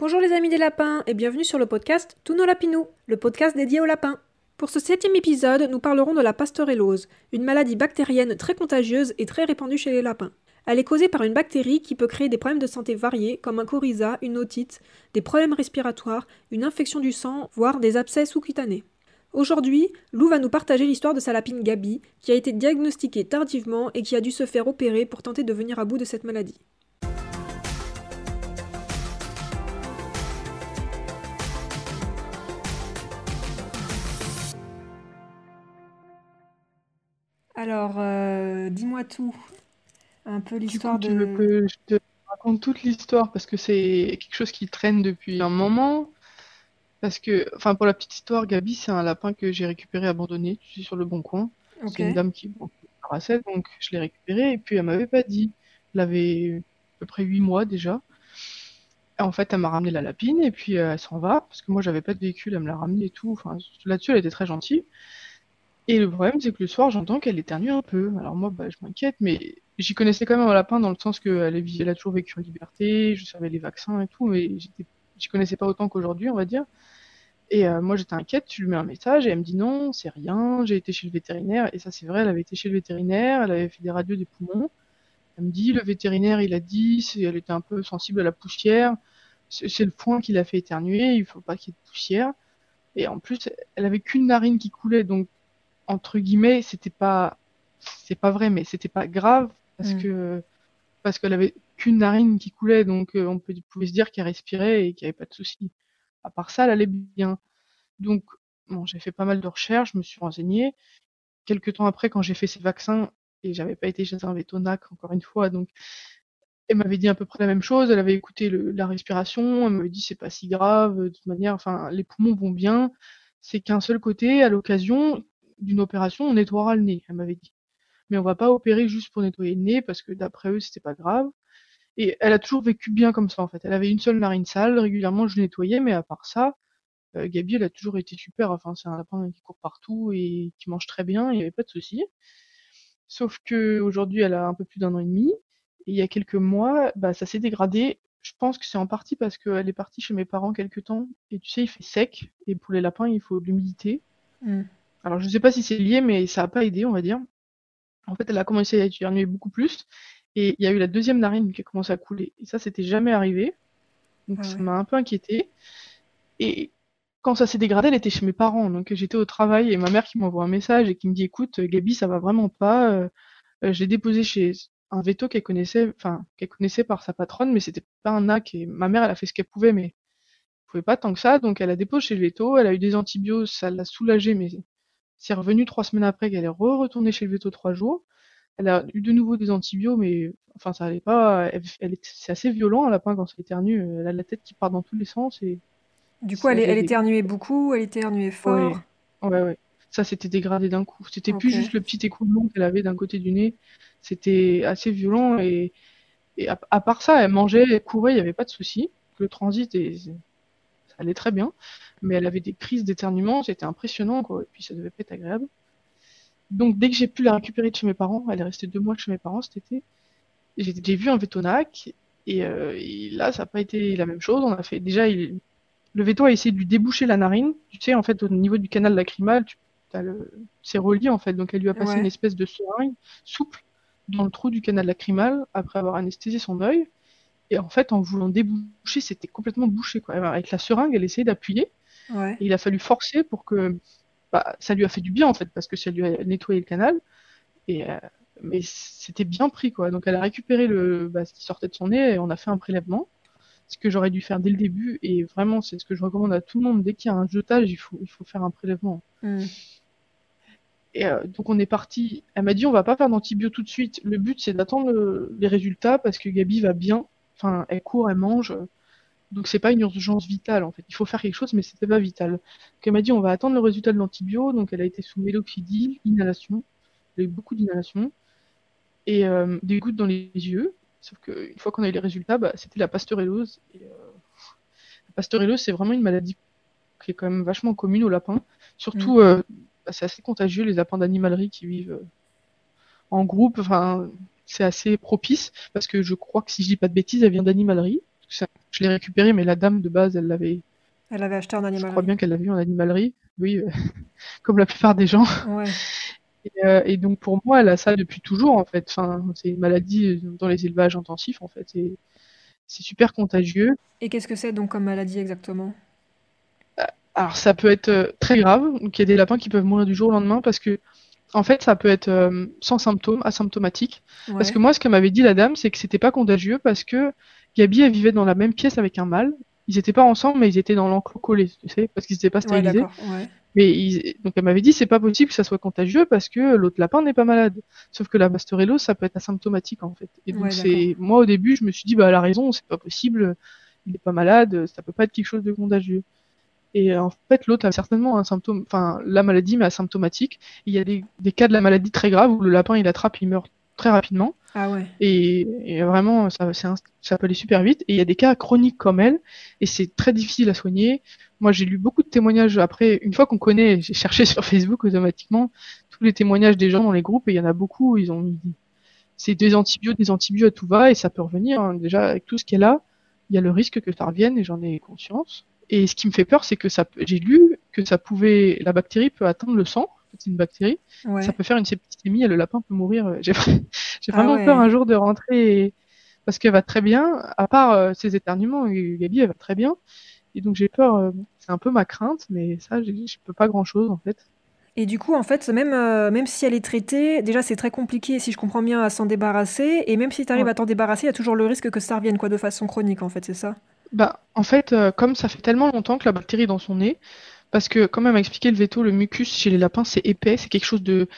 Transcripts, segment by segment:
Bonjour les amis des lapins et bienvenue sur le podcast Tous nos lapinous, le podcast dédié aux lapins. Pour ce septième épisode, nous parlerons de la pasteurellose, une maladie bactérienne très contagieuse et très répandue chez les lapins. Elle est causée par une bactérie qui peut créer des problèmes de santé variés comme un coryza, une otite, des problèmes respiratoires, une infection du sang, voire des abcès sous-cutanés. Aujourd'hui, Lou va nous partager l'histoire de sa lapine Gabi, qui a été diagnostiquée tardivement et qui a dû se faire opérer pour tenter de venir à bout de cette maladie. Alors, euh, dis-moi tout. Un peu l'histoire Tu de. veux que je te raconte toute l'histoire parce que c'est quelque chose qui traîne depuis un moment. Parce que, enfin, pour la petite histoire, Gabi, c'est un lapin que j'ai récupéré abandonné, tu sais, sur le bon coin. C'est une dame qui bon, donc je l'ai récupéré et puis elle m'avait pas dit. Elle avait à peu près huit mois déjà. Et en fait, elle m'a ramené la lapine et puis euh, elle s'en va parce que moi j'avais pas de véhicule, elle me l'a ramené et tout. Enfin, là-dessus, elle était très gentille. Et le problème, c'est que le soir, j'entends qu'elle éternue un peu. Alors moi, bah, je m'inquiète, mais j'y connaissais quand même un lapin dans le sens qu'elle a toujours vécu en liberté, je savais les vaccins et tout, mais j'y connaissais pas autant qu'aujourd'hui, on va dire. Et euh, moi, j'étais inquiète, tu lui mets un message et elle me dit non, c'est rien, j'ai été chez le vétérinaire. Et ça, c'est vrai, elle avait été chez le vétérinaire, elle avait fait des radios des poumons. Elle me dit, le vétérinaire, il a dit, elle était un peu sensible à la poussière. C'est le foin qui l'a fait éternuer, il faut pas qu'il y ait de poussière. Et en plus, elle avait qu'une narine qui coulait, donc entre guillemets, c'était pas, c'est pas vrai, mais c'était pas grave parce Mm. que parce qu'elle avait qu'une narine qui coulait, donc euh, on peut- pouvait se dire qu'elle respirait et qu'il n'y avait pas de souci. À part ça, elle allait bien. Donc, bon, j'ai fait pas mal de recherches, je me suis renseignée. Quelques temps après, quand j'ai fait ces vaccins, et j'avais pas été chez un vétonac, encore une fois, donc elle m'avait dit à peu près la même chose. Elle avait écouté le- la respiration, elle m'avait dit c'est pas si grave, de toute manière, enfin, les poumons vont bien. C'est qu'un seul côté, à l'occasion d'une opération, on nettoiera le nez, elle m'avait dit. Mais on va pas opérer juste pour nettoyer le nez, parce que d'après eux, c'était pas grave. Et elle a toujours vécu bien comme ça, en fait. Elle avait une seule narine sale, régulièrement je nettoyais, mais à part ça, euh, Gabi, elle a toujours été super. Enfin, c'est un lapin qui court partout et qui mange très bien, il n'y avait pas de souci. Sauf que aujourd'hui, elle a un peu plus d'un an et demi. Et il y a quelques mois, bah, ça s'est dégradé. Je pense que c'est en partie parce qu'elle est partie chez mes parents quelques temps. Et tu sais, il fait sec. Et pour les lapins, il faut de l'humidité. Mm. Alors, je sais pas si c'est lié, mais ça a pas aidé, on va dire. En fait, elle a commencé à éternuer beaucoup plus. Et il y a eu la deuxième narine qui a commencé à couler. Et ça, c'était jamais arrivé. Donc, Ah ça m'a un peu inquiétée. Et quand ça s'est dégradé, elle était chez mes parents. Donc, j'étais au travail et ma mère qui m'envoie un message et qui me dit, écoute, Gabi, ça va vraiment pas. Euh, euh, je l'ai déposé chez un veto qu'elle connaissait, enfin, qu'elle connaissait par sa patronne, mais c'était pas un NAC. Et ma mère, elle a fait ce qu'elle pouvait, mais elle pouvait pas tant que ça. Donc, elle a déposé chez le veto. Elle a eu des antibiotiques, ça l'a soulagée, mais c'est revenu trois semaines après qu'elle est re-retournée chez le veto trois jours. Elle a eu de nouveau des antibiotiques, mais enfin, ça allait pas. Elle, elle est- c'est assez violent, un lapin, quand ça éternue. Elle a la tête qui part dans tous les sens et Du coup, elle, elle des... éternuait beaucoup, elle éternuait fort. ouais, ouais. Ça s'était dégradé d'un coup. C'était plus Ok. juste le petit écoulement qu'elle avait d'un côté du nez. C'était assez violent et, et à, à part ça, elle mangeait, elle courait, il n'y avait pas de souci. Le transit, et, ça allait très bien. Mais elle avait des crises d'éternuement, c'était impressionnant, quoi. Et puis ça devait pas être agréable. Donc dès que j'ai pu la récupérer de chez mes parents, elle est restée deux mois chez mes parents cet été, j'ai vu un vétonac et, euh, et là ça n'a pas été la même chose. On a fait déjà il- le véto a essayé de lui déboucher la narine. Tu sais en fait au niveau du canal lacrymal, tu, t'as le, c'est relié en fait. Donc elle lui a passé une espèce de seringue souple dans le trou du canal lacrymal après avoir anesthésié son œil. Et en fait en voulant déboucher, c'était complètement bouché quoi. Avec la seringue, elle essayait d'appuyer Ouais. et il a fallu forcer pour que bah, ça lui a fait du bien en fait parce que ça lui a nettoyé le canal. Et euh, mais c'était bien pris quoi. Donc elle a récupéré le bah, ce qui sortait de son nez et on a fait un prélèvement, ce que j'aurais dû faire dès le début et vraiment c'est ce que je recommande à tout le monde dès qu'il y a un jetage, il faut il faut faire un prélèvement. Mm. Et euh, donc on est parti. Elle m'a dit on va pas faire d'antibio tout de suite. Le but c'est d'attendre le- les résultats parce que Gabi va bien. Enfin elle court, elle mange. Donc c'est pas une urgence vitale en fait. Il faut faire quelque chose mais c'était pas vital. Donc elle m'a dit on va attendre le résultat de l'antibio. Donc elle a été sous mélophédil, inhalation. Elle a eu beaucoup d'inhalation et euh, des gouttes dans les yeux. Sauf qu'une fois qu'on a eu les résultats, bah, c'était la pasteurellose. Et, euh, la pasteurellose, c'est vraiment une maladie qui est quand même vachement commune aux lapins. Surtout, euh, bah, c'est assez contagieux, les lapins d'animalerie qui vivent en groupe. Enfin, c'est assez propice parce que je crois que si je dis pas de bêtises, elle vient d'animalerie. je l'ai récupéré, mais la dame de base, elle l'avait. Elle avait acheté en animalerie. Je crois bien qu'elle l'a vu en animalerie, oui, euh, comme la plupart des gens. Ouais. Et, et, donc pour moi, elle a ça depuis toujours en fait. Enfin, c'est une maladie dans les élevages intensifs en fait. Et c'est super contagieux. Et qu'est-ce que c'est donc comme maladie exactement? Alors ça peut être très grave. Donc il y a des lapins qui peuvent mourir du jour au lendemain parce que en fait, ça peut être euh, sans symptômes, asymptomatique. Ouais. Parce que moi, ce que m'avait dit la dame, c'est que c'était pas contagieux parce que Gabi, elle vivait dans la même pièce avec un mâle. Ils étaient pas ensemble, mais ils étaient dans l'enclos collé, tu sais, parce qu'ils n'étaient pas stérilisés. Ouais, mais ils... donc elle m'avait dit c'est pas possible que ça soit contagieux parce que l'autre lapin n'est pas malade. Sauf que la pastorellose, ça peut être asymptomatique en fait. Et donc c'est moi au début, je me suis dit bah elle a raison, c'est pas possible, il est pas malade, ça peut pas être quelque chose de contagieux. Et en fait, l'autre a certainement un symptôme, enfin la maladie, mais asymptomatique. Il y a des, des, cas de la maladie très graves où le lapin il attrape, il meurt très rapidement. Ah ouais. Et, et vraiment, ça, un, ça peut aller super vite. Et il y a des cas chroniques comme elle, et c'est très difficile à soigner. Moi, j'ai lu beaucoup de témoignages après. Une fois qu'on connaît, j'ai cherché sur Facebook automatiquement tous les témoignages des gens dans les groupes, et il y en a beaucoup. Ils ont mis c'est des antibiotiques, des antibiotiques à tout va, et ça peut revenir. Hein. Déjà, avec tout ce qu'elle a, il y a le risque que ça revienne, et j'en ai conscience. Et ce qui me fait peur, c'est que ça, j'ai lu que ça pouvait, la bactérie peut atteindre le sang. C'est une bactérie. Ouais. Ça peut faire une septicémie et le lapin peut mourir. J'ai, j'ai vraiment ah ouais. peur un jour de rentrer et... parce qu'elle va très bien. À part euh, ses éternuements, Gabi, elle va très bien. Et donc j'ai peur. Euh, c'est un peu ma crainte, mais ça, je peux pas grand chose en fait. Et du coup, en fait, même, euh, même si elle est traitée, déjà c'est très compliqué, si je comprends bien, à s'en débarrasser. Et même si tu arrives ouais. à t'en débarrasser, il y a toujours le risque que ça revienne quoi, de façon chronique, en fait, c'est ça? Bah, en fait, euh, comme ça fait tellement longtemps que la bactérie est dans son nez, parce que, comme elle m'a expliqué le veto, le mucus chez les lapins, c'est épais, c'est quelque chose de.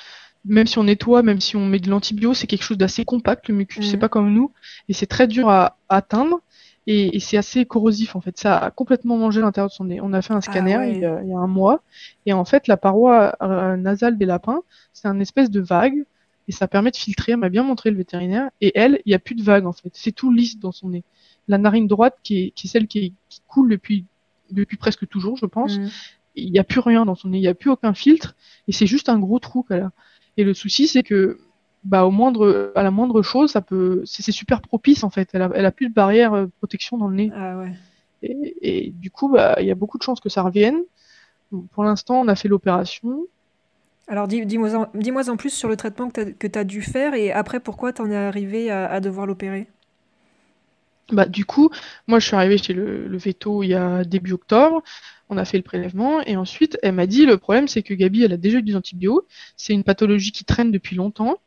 Même si on nettoie, même si on met de l'antibio, c'est quelque chose d'assez compact, le mucus, mmh. c'est pas comme nous, et c'est très dur à, à atteindre, et, et c'est assez corrosif, en fait. Ça a complètement mangé l'intérieur de son nez. On a fait un scanner ah ouais. il, y a, il, y a, un mois, et en fait, la paroi euh, nasale des lapins, c'est un espèce de vague, et ça permet de filtrer, elle m'a bien montré le vétérinaire, et elle, il n'y a plus de vague, en fait. C'est tout lisse dans son nez la narine droite qui est, qui est celle qui, est, qui, coule depuis, depuis presque toujours, je pense. Mmh. Il n'y a plus rien dans son nez, il n'y a plus aucun filtre, et c'est juste un gros trou qu'elle a. Et le souci, c'est que, bah, au moindre, à la moindre chose, ça peut, c'est super propice en fait. Elle a, elle a plus de barrière de protection dans le nez. Ah ouais. et, et, du coup, bah, il y a beaucoup de chances que ça revienne. Pour l'instant, on a fait l'opération. Alors dis-moi en, dis en, plus sur le traitement que tu as, as, dû faire et après pourquoi tu en es arrivé à, à devoir l'opérer? Bah, du coup, moi, je suis arrivée chez le, le, veto il y a début octobre. On a fait le prélèvement et ensuite, elle m'a dit le problème, c'est que Gabi, elle a déjà eu des antibiotiques. C'est une pathologie qui traîne depuis longtemps.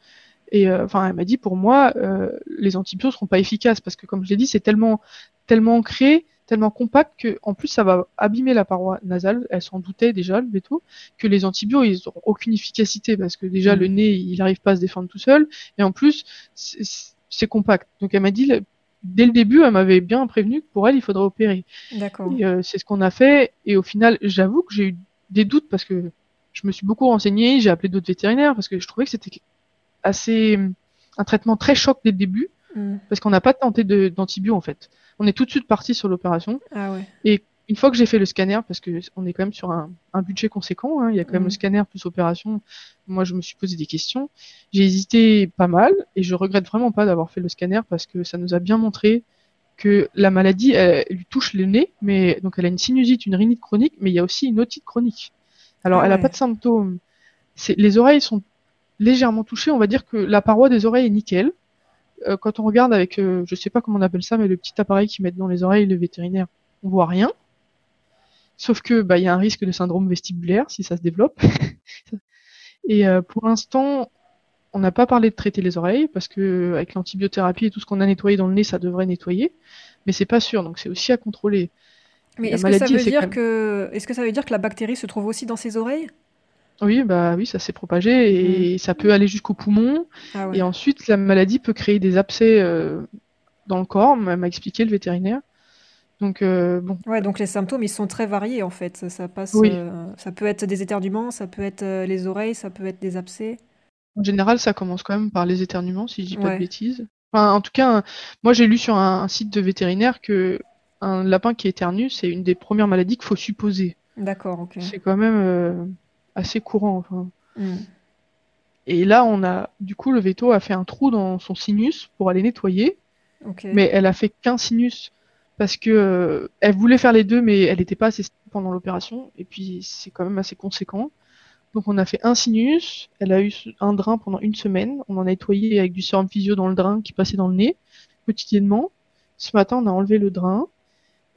Et euh, enfin, elle m'a dit pour moi, euh, les antibiotiques seront pas efficaces parce que, comme je l'ai dit, c'est tellement, tellement ancré, tellement compact que, en plus, ça va abîmer la paroi nasale. Elle s'en doutait déjà, le veto, que les antibiotiques, ils n'auront aucune efficacité parce que déjà, mmh. le nez, il n'arrive pas à se défendre tout seul. Et en plus, c'est compact. Donc, elle m'a dit dès le début, elle m'avait bien prévenu que pour elle, il faudrait opérer. D'accord. Euh, c'est ce qu'on a fait. Et au final, j'avoue que j'ai eu des doutes parce que je me suis beaucoup renseignée, j'ai appelé d'autres vétérinaires parce que je trouvais que c'était assez un traitement très choc dès le début mm. parce qu'on n'a pas tenté d'antibio en fait. On est tout de suite parti sur l'opération. Ah ouais. Et une fois que j'ai fait le scanner, parce que on est quand même sur un, un budget conséquent, hein, il y a quand même mmh. le scanner plus opération. Moi, je me suis posé des questions. J'ai hésité pas mal et je regrette vraiment pas d'avoir fait le scanner parce que ça nous a bien montré que la maladie, elle, elle lui touche le nez, mais donc elle a une sinusite, une rhinite chronique, mais il y a aussi une otite chronique. Alors, ah elle n'a pas de symptômes. Les oreilles sont légèrement touchées. On va dire que la paroi des oreilles est nickel. Euh, quand on regarde avec, euh, je sais pas comment on appelle ça, mais le petit appareil qu'ils mettent dans les oreilles, le vétérinaire, on voit rien. Sauf que bah il y a un risque de syndrome vestibulaire si ça se développe. et euh, pour l'instant, on n'a pas parlé de traiter les oreilles parce que avec l'antibiothérapie et tout ce qu'on a nettoyé dans le nez, ça devrait nettoyer, mais c'est pas sûr, donc c'est aussi à contrôler. Mais est-ce que ça veut dire même... que est-ce que ça veut dire que la bactérie se trouve aussi dans ses oreilles? Oui, bah oui, ça s'est propagé et mmh. ça peut aller jusqu'au poumon. Ah ouais. Et ensuite, la maladie peut créer des abcès euh, dans le corps, m'a expliqué le vétérinaire. Donc euh, bon. Ouais, donc les symptômes ils sont très variés en fait. Ça, ça passe. Oui. Euh, ça peut être des éternuements, ça peut être euh, les oreilles, ça peut être des abcès. En général, ça commence quand même par les éternuements, si je dis pas ouais. de bêtises. Enfin, en tout cas, moi j'ai lu sur un, un, site de vétérinaire que un lapin qui éternue, c'est une des premières maladies qu'il faut supposer. D'accord, ok. C'est quand même euh, assez courant. Enfin. Mm. Et là, on a du coup le veto a fait un trou dans son sinus pour aller nettoyer. Okay. Mais elle a fait qu'un sinus parce que euh, elle voulait faire les deux, mais elle n'était pas assez stable pendant l'opération. Et puis c'est quand même assez conséquent. Donc on a fait un sinus. Elle a eu un drain pendant une semaine. On en a nettoyé avec du sérum physio dans le drain qui passait dans le nez quotidiennement. Ce matin, on a enlevé le drain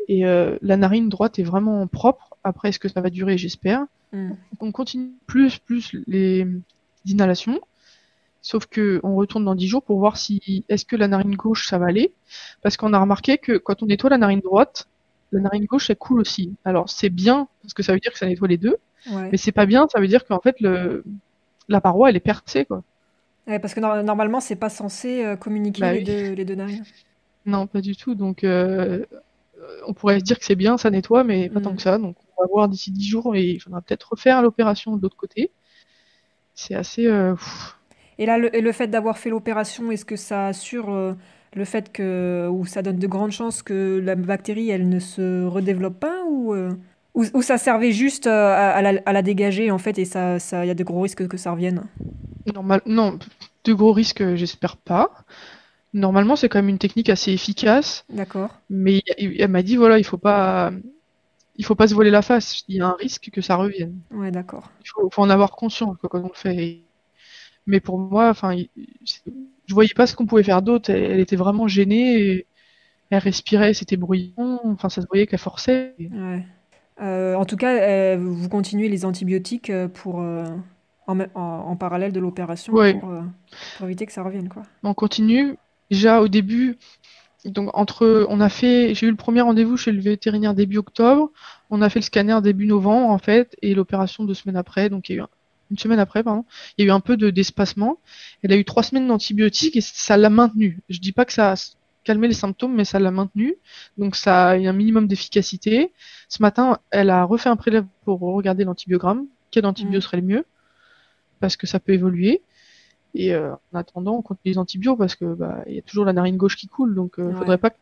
et euh, la narine droite est vraiment propre. Après, est-ce que ça va durer? J'espère. Mm. Donc, on continue plus plus les inhalations. Sauf que on retourne dans 10 jours pour voir si est-ce que la narine gauche ça va aller. Parce qu'on a remarqué que quand on nettoie la narine droite, la narine gauche elle coule aussi. Alors c'est bien parce que ça veut dire que ça nettoie les deux, Ouais. mais c'est pas bien, ça veut dire qu'en fait le la paroi elle est percée quoi. Ouais, parce que nor- normalement, c'est pas censé euh, communiquer Bah les oui. deux, les deux narines. Non, pas du tout. Donc euh, on pourrait se dire que c'est bien, ça nettoie, mais pas Mm. tant que ça. Donc on va voir d'ici 10 jours et il faudra peut-être refaire l'opération de l'autre côté. C'est assez euh, pff, Et là, le, et le fait d'avoir fait l'opération, est-ce que ça assure euh, le fait que, ou ça donne de grandes chances que la bactérie, elle ne se redéveloppe pas, ou, euh, ou, ou ça servait juste euh, à, à la, à la dégager, en fait, et ça, ça, il y a de gros risques que ça revienne? normal. Non, de gros risques, j'espère pas. Normalement, c'est quand même une technique assez efficace. D'accord. Mais il- elle m'a dit, voilà, il faut pas, il faut pas se voiler la face. Il y a un risque que ça revienne. Ouais, d'accord. Il faut, faut en avoir conscience quoi, quand on le fait. Mais pour moi, enfin, je voyais pas ce qu'on pouvait faire d'autre. Elle, elle était vraiment gênée. et elle respirait, c'était bruyant. Enfin, ça se voyait qu'elle forçait. Ouais. Euh, en tout cas, euh, vous continuez les antibiotiques euh, pour, euh, en, me- en, en parallèle de l'opération Ouais. pour, pour éviter que ça revienne, quoi. On continue. Déjà au début, donc entre, on a fait, j'ai eu le premier rendez-vous chez le vétérinaire début octobre. On a fait le scanner début novembre en fait, et l'opération deux semaines après. Donc il y a eu un- une semaine après, pardon, il y a eu un peu de d'espacement. Elle a eu trois semaines d'antibiotiques et ça l'a maintenu. Je dis pas que ça a calmé les symptômes, mais ça l'a maintenu. Donc ça a eu un minimum d'efficacité. Ce matin, elle a refait un prélève pour regarder l'antibiogramme. Quel antibio Mhm. serait le mieux? Parce que ça peut évoluer. Et euh, en attendant, on continue les antibiotiques parce que bah, il y a toujours la narine gauche qui coule, donc euh, Ouais. faudrait pas. que-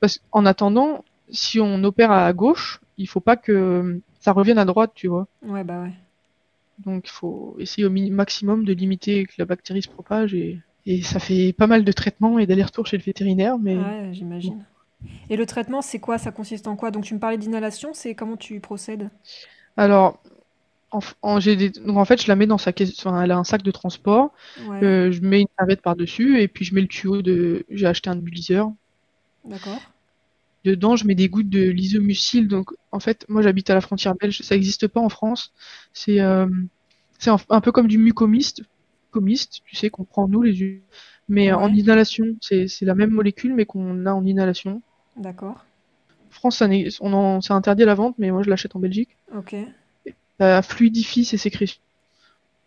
Parce qu'en attendant, si on opère à gauche, il faut pas que ça revienne à droite, tu vois. Ouais, bah ouais. Donc il faut essayer au maximum de limiter que la bactérie se propage et, et ça fait pas mal de traitements et d'allers-retours chez le vétérinaire, mais Ouais, j'imagine. Et le traitement, c'est quoi? Ça consiste en quoi? Donc, tu me parlais d'inhalation, c'est comment tu procèdes? alors en, en- des- donc en fait je la mets dans sa caisse, enfin, elle a un sac de transport, Ouais, euh, je mets une serviette par-dessus et puis je mets le tuyau de, j'ai acheté un nebulizeur. d'accord. Dedans, je mets des gouttes de l'isomucil. Donc, en fait, moi, j'habite à la frontière belge. Ça n'existe pas en France. C'est euh, un, un peu comme du mucomyste, comiste, tu sais, qu'on prend nous, les humains. Mais en inhalation, c'est la même molécule, mais qu'on a en inhalation. D'accord. En France, c'est interdit à la vente, mais moi, je l'achète en Belgique. Ok. Ça fluidifie ses sécrétions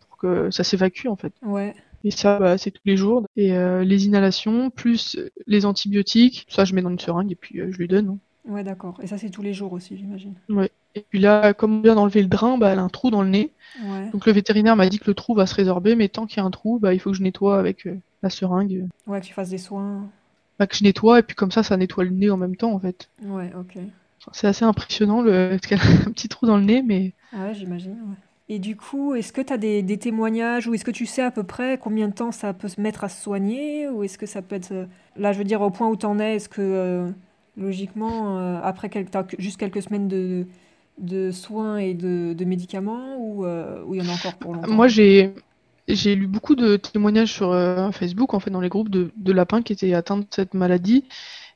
pour que ça s'évacue, en fait. Ouais. Et ça, bah, c'est tous les jours. Et euh, les inhalations, plus les antibiotiques, ça, je mets dans une seringue et puis euh, je lui donne. hein. Ouais, d'accord. Et ça, c'est tous les jours aussi, j'imagine. Ouais. Et puis là, comme on vient d'enlever le drain, bah, elle a un trou dans le nez. Ouais. Donc le vétérinaire m'a dit que le trou va se résorber, mais tant qu'il y a un trou, bah, il faut que je nettoie avec euh, la seringue. Ouais, que tu fasses des soins. Bah, que je nettoie, et puis comme ça, ça nettoie le nez en même temps, en fait. Ouais, ok. Enfin, c'est assez impressionnant, le... parce qu'elle a un petit trou dans le nez, mais Ah ouais, j'imagine, ouais. Et du coup, est-ce que tu as des, des témoignages ou est-ce que tu sais à peu près combien de temps ça peut se mettre à se soigner ou est-ce que ça peut être... euh, Là, je veux dire, au point où tu en es, est-ce que euh, logiquement, euh, après quel- t'as que- juste quelques semaines de, de soins et de, de médicaments ou euh, il y en a encore pour longtemps? moi, j'ai j'ai lu beaucoup de témoignages sur Facebook, en fait, dans les groupes de, de lapins qui étaient atteints de cette maladie.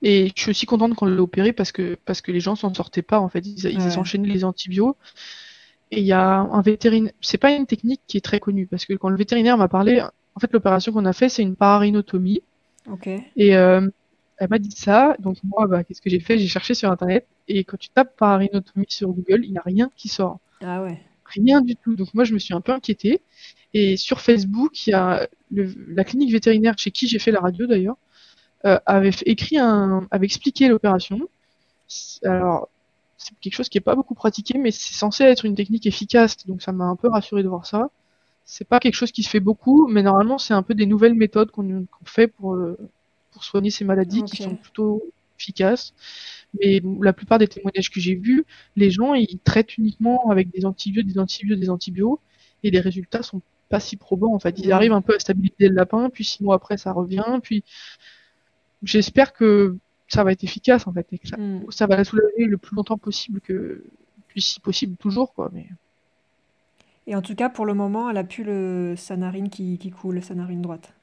Et je suis aussi contente qu'on l'ait opéré parce que, parce que les gens s'en sortaient pas, en fait. Ils, ils Ouais. enchaînaient les antibiotiques. Et il y a un vétérinaire, c'est pas une technique qui est très connue parce que quand le vétérinaire m'a parlé, en fait, l'opération qu'on a fait, c'est une pararhinotomie. Ok. Et euh, elle m'a dit ça. Donc, moi, bah, qu'est-ce que j'ai fait? J'ai cherché sur Internet. Et quand tu tapes pararhinotomie sur Google, il n'y a rien qui sort. Ah ouais. Rien du tout. Donc, moi, je me suis un peu inquiétée. Et sur Facebook, il y a le- la clinique vétérinaire chez qui j'ai fait la radio d'ailleurs, euh, avait écrit un, avait expliqué l'opération. Alors, c'est quelque chose qui est pas beaucoup pratiqué, mais c'est censé être une technique efficace, donc ça m'a un peu rassuré de voir ça. C'est pas quelque chose qui se fait beaucoup, mais normalement, c'est un peu des nouvelles méthodes qu'on fait pour, euh, pour soigner ces maladies qui sont plutôt efficaces. Mais la plupart des témoignages que j'ai vus, les gens, ils traitent uniquement avec des antibiotiques, des antibiotiques, des antibiotiques, et les résultats sont pas si probants, en fait. Ils arrivent un peu à stabiliser le lapin, puis six mois après, ça revient, puis j'espère que ça va être efficace en fait. et que ça, Mm. ça va la soulager le plus longtemps possible que, puis si possible toujours quoi. Mais Et en tout cas, pour le moment, elle a plus le... sa narine qui, qui coule, sa narine droite.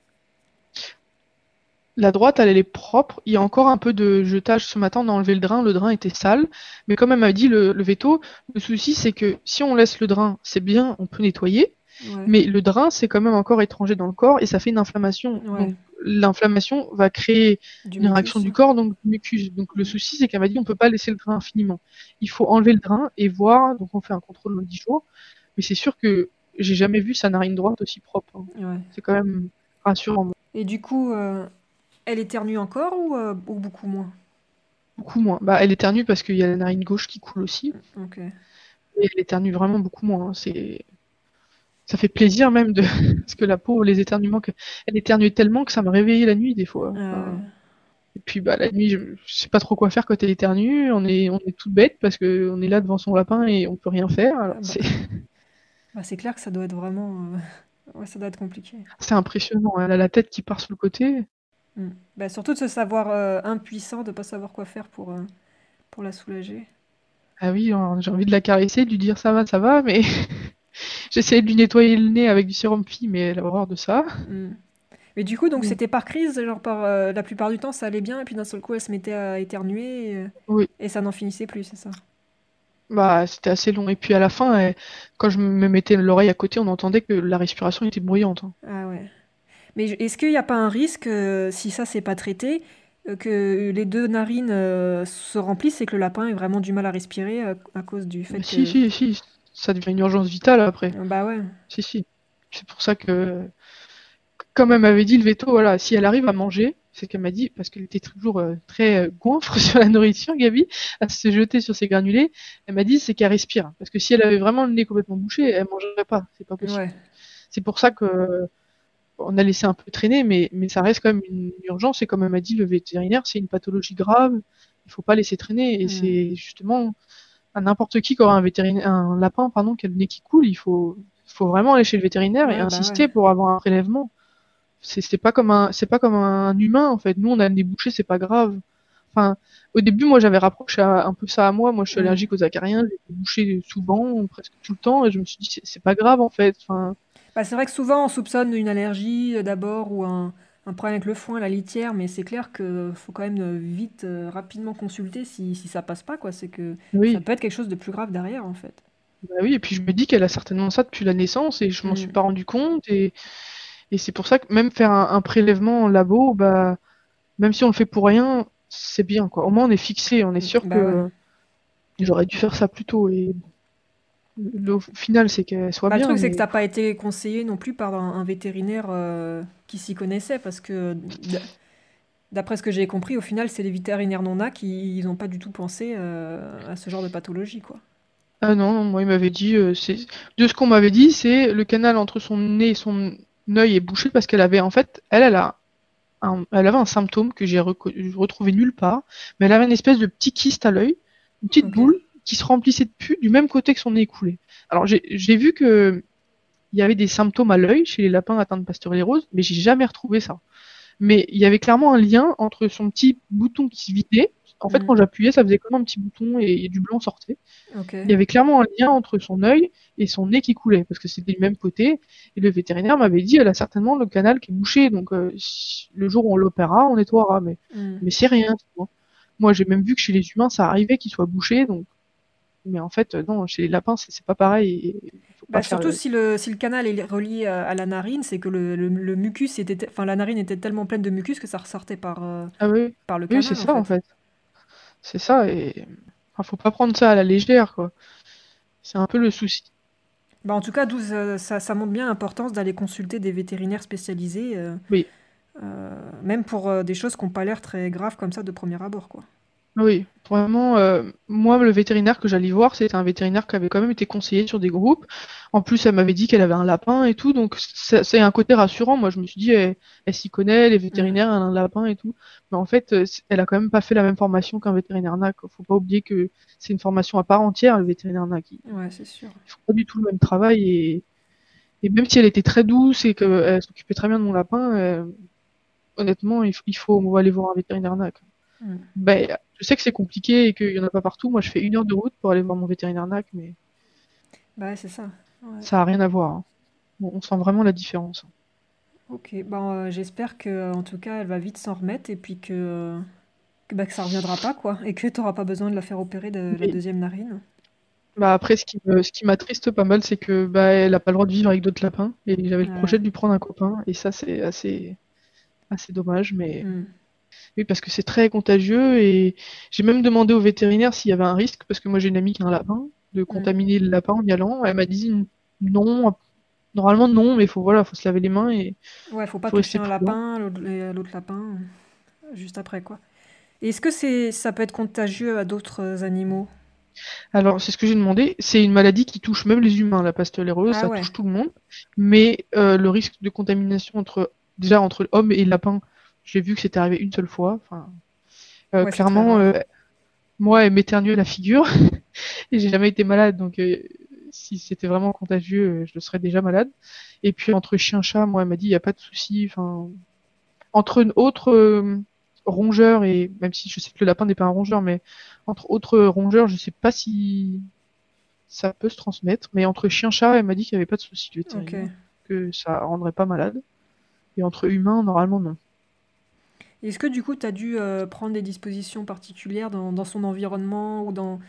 la droite, elle, elle est propre. Il y a encore un peu de jetage ce matin. On a enlevé le drain. Le drain était sale. Mais comme elle m'a dit le, le veto, le souci c'est que si on laisse le drain, c'est bien, on peut nettoyer. Ouais. Mais le drain, c'est quand même encore étranger dans le corps et ça fait une inflammation. Ouais. Donc l'inflammation va créer Du une réaction du corps, donc du mucus. Donc le souci, c'est qu'elle m'a dit on peut pas laisser le drain infiniment. Il faut enlever le drain et voir. Donc on fait un contrôle dans 10 jours. Mais c'est sûr que j'ai jamais vu sa narine droite aussi propre. hein. Ouais. C'est quand même rassurant. Et du coup, euh, elle éternue encore ou, euh, ou beaucoup moins? Beaucoup moins. Bah, elle éternue parce qu'il y a la narine gauche qui coule aussi. Ok. Et elle éternue vraiment beaucoup moins. hein. C'est ça fait plaisir même de parce que la pauvre les éternuements que elle éternuait tellement que ça me réveillait la nuit des fois. Ah. Et puis bah la nuit, je, je sais pas trop quoi faire quand elle éternue. On est on est toute bête parce que on est là devant son lapin et on peut rien faire. Alors, Ah bah. c'est Bah, c'est clair que ça doit être vraiment... euh, Ouais, ça doit être compliqué. c'est impressionnant. Elle a la tête qui part sur le côté. Mm. Bah, surtout de se savoir euh, impuissant, de pas savoir quoi faire pour, euh, pour la soulager. Ah oui, hein, j'ai envie de la caresser, de lui dire ça va, ça va, mais j'essayais de lui nettoyer le nez avec du sérum fille, mais elle a horreur de ça. Mm. Mais du coup, donc Mm. c'était par crise, genre par euh, la plupart du temps ça allait bien, et puis d'un seul coup elle se mettait à éternuer, et, euh, Oui. et ça n'en finissait plus, c'est ça? Bah, c'était assez long. Et puis à la fin, elle- quand je me mettais l'oreille à côté, on entendait que la respiration était bruyante. hein. Ah ouais. Mais est-ce qu'il n'y a pas un risque, euh, si ça c'est pas traité, euh, que les deux narines se remplissent et que le lapin ait vraiment du mal à respirer euh, à cause du fait Mais que... si, si, si, ça devient une urgence vitale après. Bah ouais. Si, si. C'est pour ça que, comme elle m'avait dit le veto, voilà, si elle arrive à manger, c'est qu'elle m'a dit, parce qu'elle était toujours euh, très euh, goinfre sur la nourriture, Gabi, à se jeter sur ses granulés, elle m'a dit c'est qu'elle respire. Parce que si elle avait vraiment le nez complètement bouché, elle mangerait pas. C'est pas possible. Ouais. C'est pour ça que on a laissé un peu traîner, mais, mais ça reste quand même une urgence. Et comme elle m'a dit le vétérinaire, c'est une pathologie grave. Il faut pas laisser traîner. Et Mm. c'est justement n'importe qui qui aura un vétérinaire, un lapin, pardon, qui a le nez qui coule, il faut, faut vraiment aller chez le vétérinaire Ouais, et bah insister ouais. pour avoir un prélèvement. C'est pas comme un, c'est pas comme un humain en fait. Nous, on a le nez bouché, c'est pas grave. Enfin, au début, moi, j'avais rapproché à- un peu ça à moi. Moi, je suis Mm. allergique aux acariens, j'ai bouché souvent, presque tout le temps, et je me suis dit, c'est- c'est pas grave en fait. Enfin, Bah, c'est vrai que souvent on soupçonne une allergie euh, d'abord ou un, un problème avec le foin, la litière, mais c'est clair que faut quand même euh, vite, euh, rapidement consulter si, si ça passe pas, quoi. C'est que oui. ça peut être quelque chose de plus grave derrière, en fait. Bah oui, et puis je me dis qu'elle a certainement ça depuis la naissance et je m'en Mm. suis pas rendu compte et, et c'est pour ça que même faire un, un prélèvement en labo, bah même si on le fait pour rien, c'est bien quoi. Au moins on est fixé, on est sûr Bah que ouais. j'aurais dû faire ça plus tôt et le, au final c'est qu'elle soit Bah, le bien. truc, c'est que t'as pas été conseillé non plus par un, un vétérinaire euh, qui s'y connaissait, parce que d'après ce que j'ai compris, au final, c'est les vétérinaires non-A qui n'ont pas du tout pensé euh, à ce genre de pathologie, quoi. Ah non, non, moi il m'avait dit, euh, c'est de ce qu'on m'avait dit, c'est le canal entre son nez et son œil est bouché parce qu'elle avait en fait, elle, elle a un, elle avait un symptôme que j'ai retrouvé nulle part, mais elle avait une espèce de petit kyste à l'œil, une petite boule qui se remplissait de pus du même côté que son nez coulé. Alors j'ai vu que il y avait des symptômes à l'œil chez les lapins atteints de pasteurellose, mais j'ai jamais retrouvé ça. Mais il y avait clairement un lien entre son petit bouton qui se vidait. En fait, Mhm. quand j'appuyais, ça faisait comme un petit bouton et, et du blanc sortait. Il y avait clairement un lien entre son œil et son nez qui coulait, parce que c'était du même côté. Et le vétérinaire m'avait dit, elle a certainement le canal qui est bouché, donc euh, le jour où on l'opérera, on nettoiera. Mais, Mm. mais c'est rien. Moi, j'ai même vu que chez les humains, ça arrivait qu'il soit bouché, donc. Mais en fait, euh, non, chez les lapins, c'est c'est pas pareil. faut Bah, pas surtout le- si le, si le canal est relié à, à la narine, c'est que le, le, le mucus était, enfin la narine était tellement pleine de mucus que ça ressortait par, euh, Ah oui, par le oui, canal c'est en ça en fait. C'est ça, et enfin, faut pas prendre ça à la légère, quoi. C'est un peu le souci. Bah, en tout cas, ça, ça, ça montre bien l'importance d'aller consulter des vétérinaires spécialisés, euh, Oui. euh, même pour euh, des choses qui n'ont pas l'air très graves comme ça de premier abord, quoi. Oui, vraiment, euh, moi, le vétérinaire que j'allais voir, c'était un vétérinaire qui avait quand même été conseillé sur des groupes. En plus, elle m'avait dit qu'elle avait un lapin et tout, donc c'est un côté rassurant. Moi, je me suis dit, elle, elle s'y connaît, les vétérinaires, elle a un lapin et tout. Mais en fait, euh, elle a quand même pas fait la même formation qu'un vétérinaire NAC. Faut pas oublier que c'est une formation à part entière, le vétérinaire NAC. Ils Ouais, c'est sûr. font pas du tout le même travail et, et même si elle était très douce et qu'elle s'occupait très bien de mon lapin, euh, honnêtement, il, faut- il faut aller voir un vétérinaire NAC. Mm. Ben, je sais que c'est compliqué et qu'il y en a pas partout. Moi, je fais une heure de route pour aller voir mon vétérinaire NAC, mais. Bah, c'est ça. Ça a rien à voir. Hein. On sent vraiment la différence. Ok, bon, euh, j'espère que en tout cas elle va vite s'en remettre et puis que, que, bah, que ça reviendra pas quoi et que tu n'auras pas besoin de la faire opérer de la deuxième narine. Bah après, ce qui me, ce qui m'attriste pas mal, c'est que bah, elle a pas le droit de vivre avec d'autres lapins et j'avais le projet de lui prendre un copain et ça c'est assez, assez dommage, mais hmm. Oui parce que c'est très contagieux et j'ai même demandé au vétérinaire s'il y avait un risque parce que moi j'ai une amie qui a un lapin de hmm. contaminer le lapin en y allant. Elle m'a dit non, Normalement, non, mais faut, voilà, faut se laver les mains et. Ouais, faut pas toucher un lapin, l'autre lapin, juste après, quoi. Est-ce que c'est, ça peut être contagieux à d'autres animaux? Alors, c'est ce que j'ai demandé. C'est une maladie qui touche même les humains, la pasteurellose, ah ça touche tout le monde. Mais euh, le risque de contamination entre, déjà entre l'homme et le lapin, j'ai vu que c'était arrivé une seule fois. Enfin, euh, clairement, euh, moi, elle m'éternuait la figure et j'ai jamais été malade, donc si c'était vraiment contagieux, euh, je le serais déjà malade. Et puis entre chien-chat, moi, elle m'a dit, il n'y a pas de souci. Enfin, entre autres euh, rongeurs, et même si je sais que le lapin n'est pas un rongeur, mais entre autres rongeurs, je sais pas si ça peut se transmettre. Mais entre chien-chat, elle m'a dit qu'il n'y avait pas de souci que ça rendrait pas malade. Et entre humains, normalement, non. Est-ce que du coup, tu as dû euh, prendre des dispositions particulières dans, son environnement ou dans,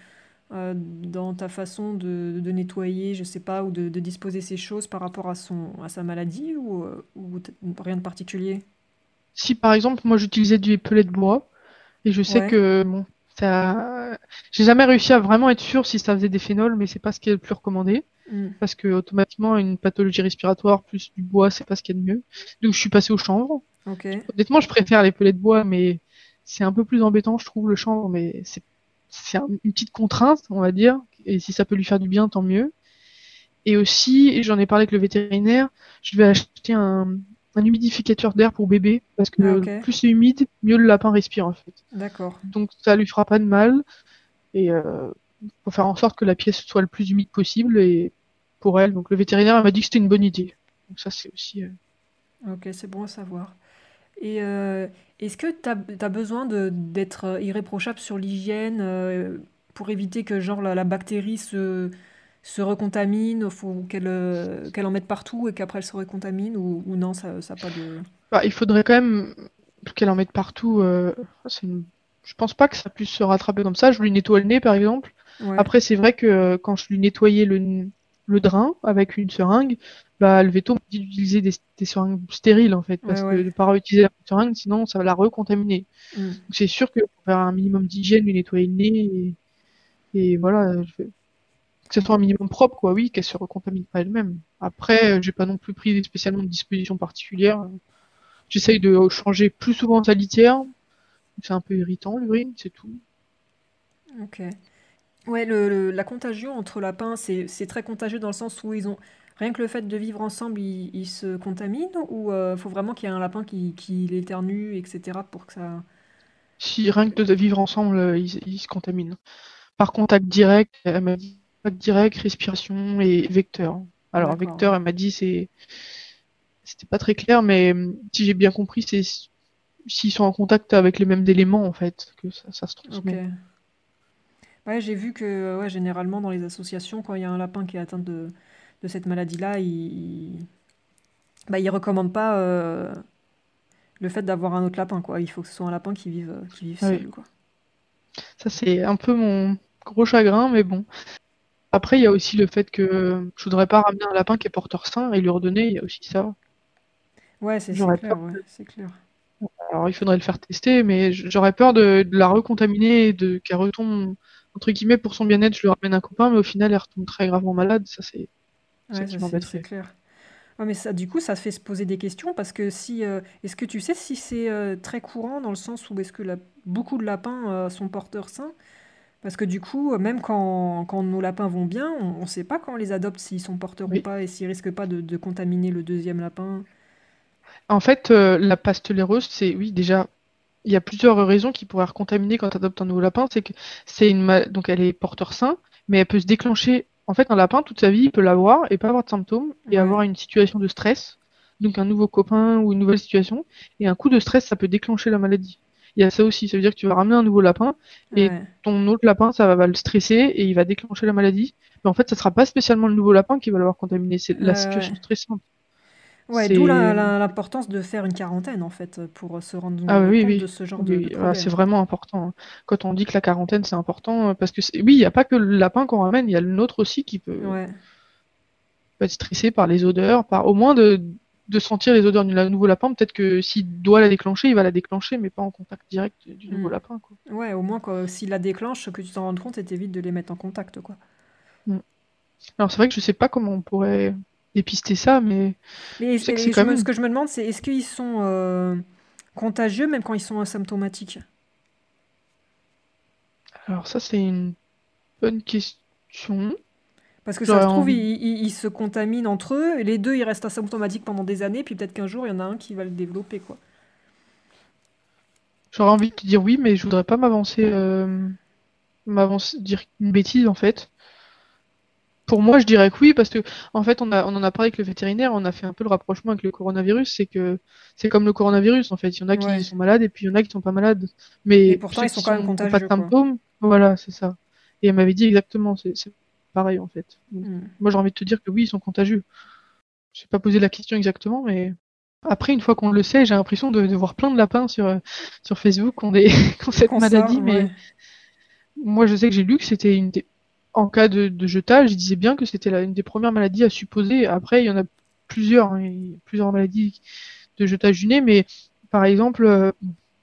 euh, dans ta façon de, de, nettoyer, je sais pas, ou de, de, disposer ces choses par rapport à, son, à sa maladie ou, euh, ou rien de particulier? Si par exemple, moi j'utilisais du pellet de bois et je sais que bon, ça... j'ai jamais réussi à vraiment être sûr si ça faisait des phénols, mais c'est pas ce qui est le plus recommandé. Hmm. Parce que automatiquement, une pathologie respiratoire plus du bois, c'est pas ce qu'il y a de mieux. Donc je suis passé au chanvre. Honnêtement, je préfère les pellets de bois, mais c'est un peu plus embêtant, je trouve, le chanvre, mais c'est une petite contrainte, on va dire, et si ça peut lui faire du bien, tant mieux. Et aussi, j'en ai parlé avec le vétérinaire, je vais acheter un, humidificateur d'air pour bébé, parce que ah, plus c'est humide, mieux le lapin respire en fait. D'accord. Donc ça lui fera pas de mal, et euh, faut faire en sorte que la pièce soit le plus humide possible, et pour elle, donc le vétérinaire m'a dit que c'était une bonne idée. Donc ça c'est aussi... Euh, ok, c'est bon à savoir. Et euh, est-ce que tu as, besoin d'être euh, irréprochable sur l'hygiène euh, pour éviter que genre la, bactérie se, se recontamine, faut qu'elle qu'elle en mette partout et qu'après elle se recontamine ou, ou non, ça n'a pas de... Bah, il faudrait quand même qu'elle en mette partout. Je pense pas que ça puisse se rattraper comme ça. Je lui nettoie le nez par exemple. Après c'est vrai que quand je lui nettoyais le, le drain avec une seringue, bah, le veto dit d'utiliser des, des, seringues stériles en fait, parce que de pas réutiliser la seringue, sinon ça va la recontaminer. Mm. c'est sûr que pour faire un minimum d'hygiène, lui nettoyer le nez, et, voilà, que ce soit un minimum propre, quoi, oui, qu'elle se recontamine pas elle-même. Après, j'ai pas non plus pris spécialement de dispositions particulières. J'essaye de changer plus souvent sa litière. C'est un peu irritant l'urine, c'est tout. Ok. Ouais, le, la contagion entre lapins, c'est très contagieux dans le sens où ils ont Rien que le fait de vivre ensemble, ils, se contaminent ou il euh, faut vraiment qu'il y ait un lapin qui, qui l'éternue, etc. pour que ça. Si rien que de vivre ensemble, euh, ils, se contaminent. Par contact direct, elle m'a dit contact direct, respiration et vecteur. Alors vecteur, elle m'a dit c'est c'était pas très clair, mais hum, si j'ai bien compris, c'est s'ils sont en contact avec les mêmes éléments en fait que ça, se transmet. Ouais, j'ai vu que ouais, généralement dans les associations, quand il y a un lapin qui est atteint de, de cette maladie-là, il bah, il recommande pas euh, le fait d'avoir un autre lapin. Quoi. Il faut que ce soit un lapin qui vive, qui vive seul. Quoi. Ça, c'est un peu mon gros chagrin, mais bon. Après, il y a aussi le fait que je voudrais pas ramener un lapin qui est porteur sain et lui redonner, il y a aussi ça. Ouais, c'est clair, clair. Alors, il faudrait le faire tester, mais j'aurais peur de, la recontaminer de qu'elle retombe, entre guillemets, pour son bien-être, je lui ramène un copain, mais au final, elle retombe très gravement malade. Ça, c'est c'est clair. mais ça, du coup, ça fait se poser des questions parce que si, euh, est-ce que tu sais si c'est euh, très courant dans le sens où est-ce que beaucoup de lapins euh, sont porteurs sains? Parce que du coup, même quand, quand nos lapins vont bien, on ne sait pas quand on les adopte s'ils sont porteurs ou pas et s'ils risquent pas de, de, contaminer le deuxième lapin. En fait, la pasteurellose, c'est oui déjà. Il y a plusieurs raisons qui pourraient contaminer quand tu adoptes un nouveau lapin. C'est que c'est une donc elle est porteur sain, mais elle peut se déclencher en fait, un lapin, toute sa vie, il peut l'avoir et pas avoir de symptômes et avoir une situation de stress, donc un nouveau copain ou une nouvelle situation. Et un coup de stress, ça peut déclencher la maladie. il y a ça aussi. Ça veut dire que tu vas ramener un nouveau lapin et Ouais. ton autre lapin, ça va le stresser et il va déclencher la maladie. Mais en fait, ça sera pas spécialement le nouveau lapin qui va l'avoir contaminé, c'est la Ouais, situation stressante. Ouais, d'où l'importance de faire une quarantaine en fait pour se rendre Ah oui, compte oui. de ce genre de, Oui, de voilà, c'est vraiment important. hein. Quand on dit que la quarantaine, c'est important, euh, parce que oui, il n'y a pas que le lapin qu'on ramène, il y a le nôtre aussi qui peut, Ouais. peut être stressé par les odeurs, par au moins de, de sentir les odeurs du nouveau lapin. Peut-être que s'il doit la déclencher, il va la déclencher, mais pas en contact direct du nouveau Mm. lapin, quoi. Ouais, au moins s'il la déclenche, que tu t'en rendes compte et t'évites de les mettre en contact quoi. Alors c'est vrai que je sais pas comment on pourrait dépister ça, mais Mais je sais que et c'est je quand me- même. ce que je me demande, c'est est-ce qu'ils sont euh, contagieux même quand ils sont asymptomatiques? Alors ça, c'est une bonne question. Parce que ça se trouve, envie. ils, ils- ils se contaminent entre eux, et les deux ils restent asymptomatiques pendant des années, puis peut-être qu'un jour il y en a un qui va le développer quoi. J'aurais envie de te dire oui, mais je voudrais pas m'avancer, euh, m'avancer, dire une bêtise en fait. Pour moi, je dirais que oui, parce que en fait, on a, on en a parlé avec le vétérinaire, on a fait un peu le rapprochement avec le coronavirus, c'est que c'est comme le coronavirus en fait. Il y en a qui Ouais. sont malades et puis il y en a qui sont pas malades. Et Mais pourtant ceux ils sont quand même ont pas de contagieux quoi. symptômes, voilà, c'est ça. Et elle m'avait dit exactement, c'est pareil en fait. Donc, Mm. moi, j'ai envie de te dire que oui, ils sont contagieux. Je pas posé la question exactement, mais après, une fois qu'on le sait, j'ai l'impression de, de voir plein de lapins sur, sur Facebook qui ont, des, qui ont cette maladie, mais ouais. moi, je sais que j'ai lu que c'était une des... En cas de, de jetage, il disait bien que c'était une des premières maladies à supposer. Après, il y en a plusieurs, hein, plusieurs maladies de jetage du nez, mais par exemple, euh,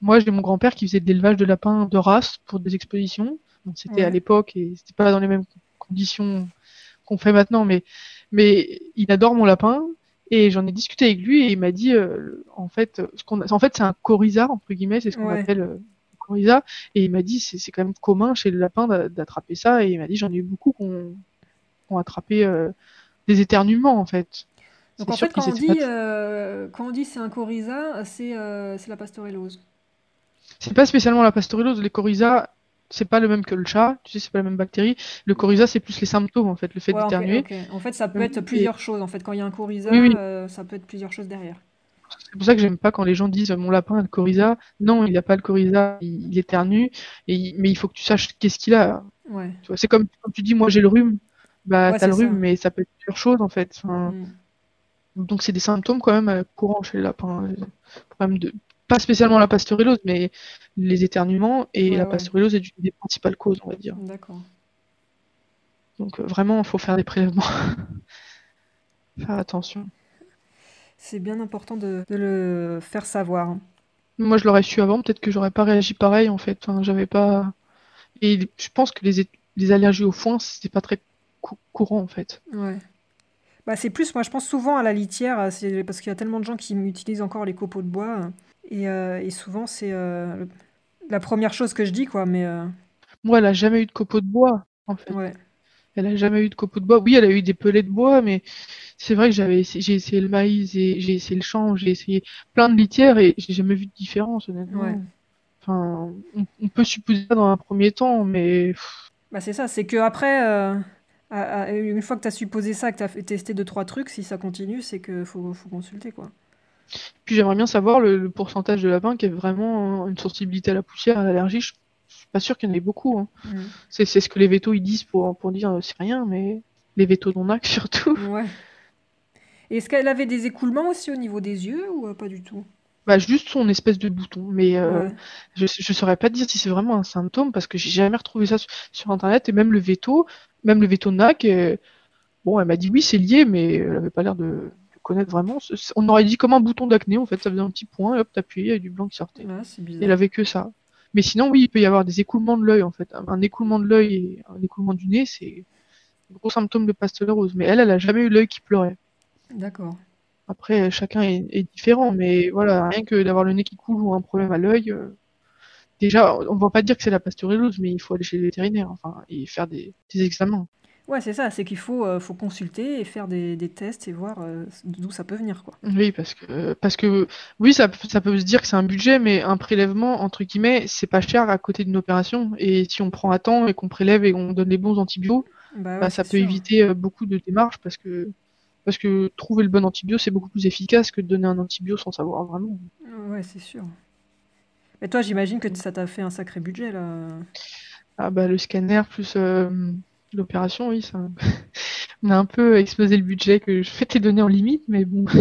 moi, j'ai mon grand-père qui faisait de l'élevage de lapins de race pour des expositions. Bon, c'était à l'époque et c'était pas dans les mêmes conditions qu'on fait maintenant, mais, mais il adore mon lapin. Et j'en ai discuté avec lui et il m'a dit, euh, en fait, ce qu'on, en fait, c'est un coryza entre guillemets, c'est ce qu'on Ouais. appelle euh, coryza. Et il m'a dit, c'est, c'est quand même commun chez le lapin d'a- d'attraper ça. Et il m'a dit, j'en ai eu beaucoup qui ont, attrapé euh, des éternuements, en fait. Donc en fait quand on dit pas- euh, quand on dit c'est un coryza, c'est euh, la pasteurellose. C'est pas spécialement la pasteurellose, les coryza, c'est pas le même que le chat, tu sais, c'est pas la même bactérie. Le coryza, c'est plus les symptômes, en fait, le fait Ouais, d'éternuer. En fait, ça peut être et- plusieurs choses. En fait, quand il y a un coryza, Oui, oui. euh, ça peut être plusieurs choses derrière. C'est pour ça que j'aime pas quand les gens disent mon lapin a le coryza. Non, il a pas le coryza, il, il éternue, et il- mais il faut que tu saches qu'est-ce qu'il a. Ouais. C'est comme quand tu dis moi j'ai le rhume, bah Ouais, t'as le rhume, ça. mais ça peut être plusieurs choses en fait. Enfin, Mm. donc c'est des symptômes quand même euh, courants chez les lapins. Problème de pas spécialement la pasteurellose, mais les éternuements et Ouais, la pasteurellose est une des principales causes, on va dire. D'accord. Donc euh, vraiment, il faut faire des prélèvements. faire attention. C'est bien important de, de le faire savoir. Moi, je l'aurais su avant, peut-être que j'aurais pas réagi pareil en fait. Enfin, j'avais pas. Et je pense que les, allergies au foin, c'était pas très cou- courant en fait. Ouais. Bah, c'est plus, moi je pense souvent à la litière, euh, c'est parce qu'il y a tellement de gens qui utilisent encore les copeaux de bois. euh, Et, euh, et souvent c'est euh, le- la première chose que je dis, quoi. Mais euh, Moi, elle a jamais eu de copeaux de bois en fait. ouais. Elle a jamais eu de copeaux de bois. Oui, elle a eu des pelets de bois, mais c'est vrai que j'avais j'ai essayé le maïs et j'ai essayé le champ, j'ai essayé plein de litières et j'ai jamais vu de différence, honnêtement. Ouais. Enfin, on, on peut supposer ça dans un premier temps, mais Bah, c'est ça, c'est que après, euh, à- à- une fois que tu as supposé ça, que tu as testé deux, trois trucs, si ça continue, c'est que faut, faut consulter, quoi. puis j'aimerais bien savoir le, le pourcentage de lapins qui a vraiment une sensibilité à la poussière, à l'allergie. Je, je suis pas sûr qu'il y en ait beaucoup. Hein. Mm. C'est ce que les vétos ils disent pour, pour dire euh, c'est rien, mais les vétos non nac surtout. Ouais. Est-ce qu'elle avait des écoulements aussi au niveau des yeux ou euh, pas du tout? Bah, juste son espèce de bouton. Mais euh, Ouais. je, je saurais pas dire si c'est vraiment un symptôme parce que j'ai jamais retrouvé ça sur, sur internet et même le veto, même le veto NAC, euh, bon, elle m'a dit oui, c'est lié, mais elle avait pas l'air de, de connaître vraiment. On aurait dit comme un bouton d'acné, en fait, ça faisait un petit point et hop, t'appuyais, il y a du blanc qui sortait. Ouais, Et elle avait que ça. Mais sinon, oui, il peut y avoir des écoulements de l'œil, en fait. Un, un écoulement de l'œil et un écoulement du nez, c'est un gros symptôme de pasteurellose. Mais elle, elle a jamais eu l'œil qui pleurait. D'accord. Après, chacun est, est différent, mais voilà, rien que d'avoir le nez qui coule ou un problème à l'œil, euh, déjà, on va pas dire que c'est la pasteurellose, mais il faut aller chez le vétérinaire, enfin, et faire des, des examens. Ouais, c'est ça, c'est qu'il faut, euh, faut consulter et faire des, des tests et voir euh, d'où ça peut venir, quoi. Oui, parce que, parce que, oui, ça, ça peut se dire que c'est un budget, mais un prélèvement, entre guillemets, c'est pas cher à côté d'une opération. Et si on prend à temps et qu'on prélève et qu'on donne les bons antibiotiques, Bah ouais, bah, ça peut sûr. éviter beaucoup de démarches parce que, parce que trouver le bon antibio, c'est beaucoup plus efficace que de donner un antibio sans savoir vraiment. Ouais, c'est sûr. Mais toi, j'imagine que ça t'a fait un sacré budget là. Ah bah le scanner plus euh, l'opération, oui, ça. On a un peu explosé le budget que je m'étais donné en limite, mais bon.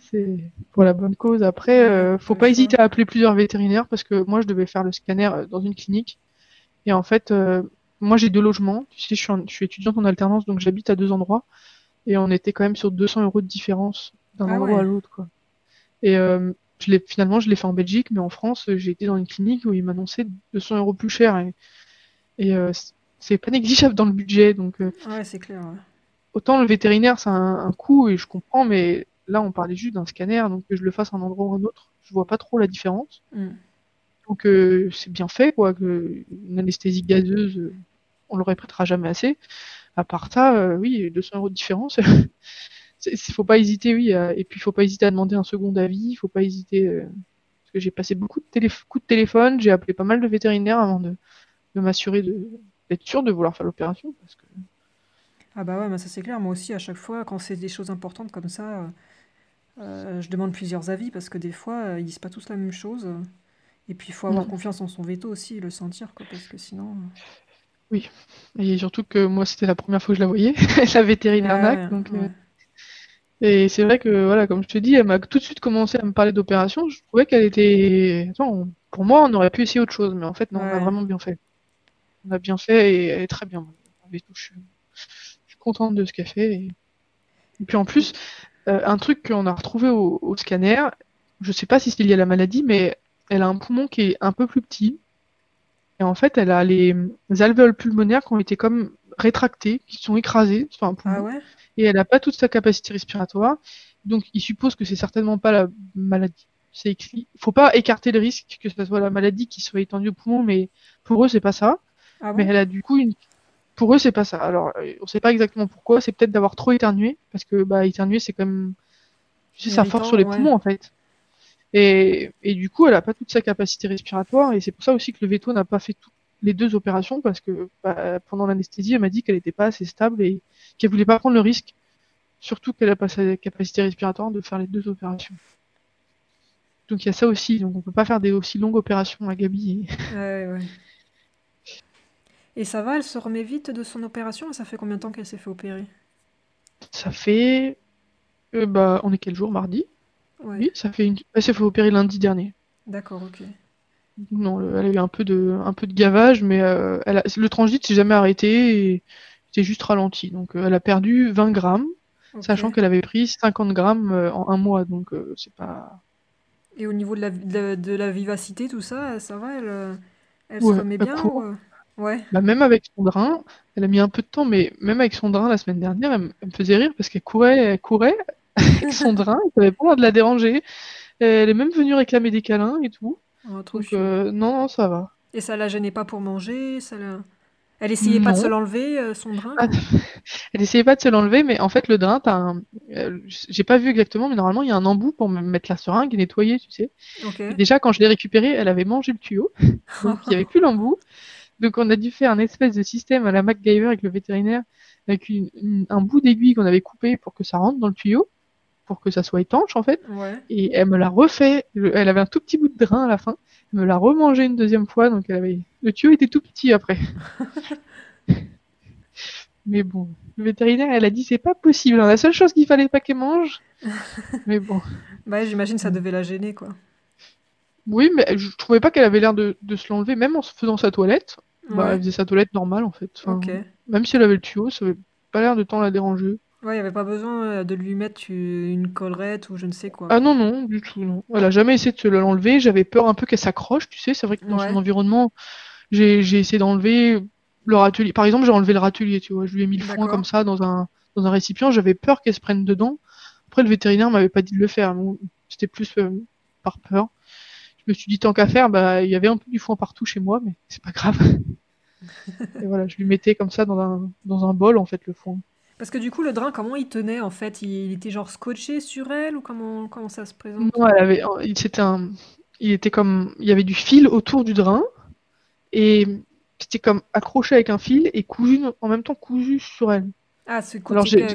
C'est pour la bonne cause. Après, euh, faut pas hésiter à appeler plusieurs vétérinaires parce que moi, je devais faire le scanner euh, dans une clinique. Et en fait, euh, moi, j'ai deux logements. Tu sais, je suis, je suis étudiante en alternance, donc j'habite à deux endroits. Et on était quand même sur 200 euros de différence d'un Ah endroit à l'autre, quoi. Et euh, je l'ai, finalement, je l'ai fait en Belgique, mais en France, j'ai été dans une clinique où ils m'annonçaient 200 euros plus cher. Et, et euh, c'est pas négligeable dans le budget. Donc, euh, Ouais, c'est clair. ouais. autant le vétérinaire, c'est un, un coût, et je comprends, mais là, on parlait juste d'un scanner, donc que je le fasse à un endroit ou un autre, je vois pas trop la différence. Mm. Donc, c'est bien fait, quoi, que une anesthésie gazeuse, euh, on le répétera jamais assez. À part ça, euh, oui, 200 euros de différence. Il faut pas hésiter, oui, et puis il faut pas hésiter à demander un second avis, il faut pas hésiter, euh, parce que j'ai passé beaucoup de coups de téléphone, j'ai appelé pas mal de vétérinaires avant de, m'assurer d'être sûr de vouloir faire l'opération, Ah bah ouais, mais ça c'est clair. Moi aussi, à chaque fois, quand c'est des choses importantes comme ça, je demande plusieurs avis parce que des fois, ils disent pas tous la même chose. Et puis, il faut avoir Non. confiance en son veto aussi, et le sentir, quoi, parce que sinon... euh, Et surtout que moi, c'était la première fois que je la voyais, la vétérinaire ouais, NAC. Donc, euh, et c'est vrai que, voilà, comme je te dis, elle m'a tout de suite commencé à me parler d'opération. Je trouvais qu'elle était. Attends, pour moi, on aurait pu essayer autre chose, mais en fait, non, on a vraiment bien fait. On a bien fait et elle est très bien. Je, suis... je suis contente de ce qu'elle fait. Et, et puis en plus, euh, un truc qu'on a retrouvé au, au scanner, je sais pas si c'est lié à la maladie, mais elle a un poumon qui est un peu plus petit. Et en fait, elle a les, les alvéoles pulmonaires qui ont été comme rétractées, qui sont écrasées sur un poumon. Ah ouais? Et elle n'a pas toute sa capacité respiratoire. Donc, il suppose que c'est certainement pas la maladie. C'est écrit. Faut pas écarter le risque que ce soit la maladie qui soit étendue au poumon, mais pour eux, c'est pas ça. Ah Mais elle a du coup une. Pour eux, c'est pas ça. Alors, euh, on sait pas exactement pourquoi. C'est peut-être d'avoir trop éternué, parce que bah éternuer, c'est quand même. Tu sais, ça force sur les ouais. poumons en fait. Et, et du coup, elle a pas toute sa capacité respiratoire, et c'est pour ça aussi que le veto n'a pas fait tout- les deux opérations, parce que bah, pendant l'anesthésie, elle m'a dit qu'elle était pas assez stable et qu'elle voulait pas prendre le risque, surtout qu'elle a pas sa capacité respiratoire de faire les deux opérations. Donc il y a ça aussi. Donc on peut pas faire des aussi longues opérations à Gabi. et- Ouais, ouais. Et ça va, elle se remet vite de son opération et ça fait combien de temps qu'elle s'est fait opérer? Ça fait. euh, bah, on est quel jour? Mardi? Ouais, Oui, ça fait une. Elle s'est fait opérer lundi dernier. d'accord, ok. Non, le- elle a eu un peu de, un peu de gavage, mais euh, elle a- le transdit s'est jamais arrêté et c'est juste ralenti. Donc euh, elle a perdu 20 grammes, sachant qu'elle avait pris 50 grammes euh, en un mois. Donc c'est pas. Et au niveau de la, de, de la vivacité, tout ça, ça va, elle, elle se remet bien ou, Ouais, Bah, même avec son drain, elle a mis un peu de temps, mais même avec son drain la semaine dernière, elle, me elle me faisait rire parce qu'elle courait, elle courait avec son drain, elle avait pas l'air de la déranger. Elle est même venue réclamer des câlins et tout. Oh, trop Donc euh, non, non, ça va. Et ça la gênait pas pour manger, ça la... Elle essayait pas de se l'enlever, euh, son drain? Ah, Elle essayait pas de se l'enlever, mais en fait, le drain, t'as un... euh, j'ai pas vu exactement, mais normalement, il y a un embout pour me mettre la seringue et nettoyer, tu sais. Ok. Et déjà, quand je l'ai récupéré, elle avait mangé le tuyau, donc il y avait plus l'embout. Donc, on a dû faire un espèce de système à la MacGyver avec le vétérinaire, avec une- une- un bout d'aiguille qu'on avait coupé pour que ça rentre dans le tuyau, pour que ça soit étanche, en fait. Ouais. Et elle me l'a refait. Le- Elle avait un tout petit bout de drain à la fin. Elle me l'a remangé une deuxième fois, donc elle avait... le tuyau était tout petit après. Mais bon, le vétérinaire, elle a dit c'est pas possible. hein. La seule chose qu'il fallait pas qu'elle mange. Mais bon. Bah, j'imagine ça devait la gêner, quoi. Oui, mais je trouvais pas qu'elle avait l'air de, de se l'enlever, même en se faisant sa toilette. Bah, elle faisait sa toilette normale en fait. Enfin. Même si elle avait le tuyau, ça avait pas l'air de tant la déranger. Ouais, il n'y avait pas besoin euh, de lui mettre euh, une collerette ou je ne sais quoi. Ah non, non, du tout, non. Elle a jamais essayé de se l'enlever. J'avais peur un peu qu'elle s'accroche, tu sais. C'est vrai que dans Ouais. son environnement, j'ai essayé d'enlever le râtelier. Par exemple, j'ai enlevé le râtelier, tu vois. Je lui ai mis le foin comme ça dans un, dans un récipient. J'avais peur qu'elle se prenne dedans. Après, le vétérinaire m'avait pas dit de le faire. C'était plus euh, par peur. Je me suis dit, tant qu'à faire, bah, il y avait un peu du foin partout chez moi, mais c'est pas grave. Et voilà, je lui mettais comme ça dans un, dans un bol, en fait, le foin. Parce que du coup, le drain, comment il tenait en fait? Il, il était genre scotché sur elle ou comment, comment ça se présente? Non, elle avait, c'était un, il était comme, il y avait du fil autour du drain et c'était comme accroché avec un fil et cousu en même temps cousu sur elle. Ah, c'est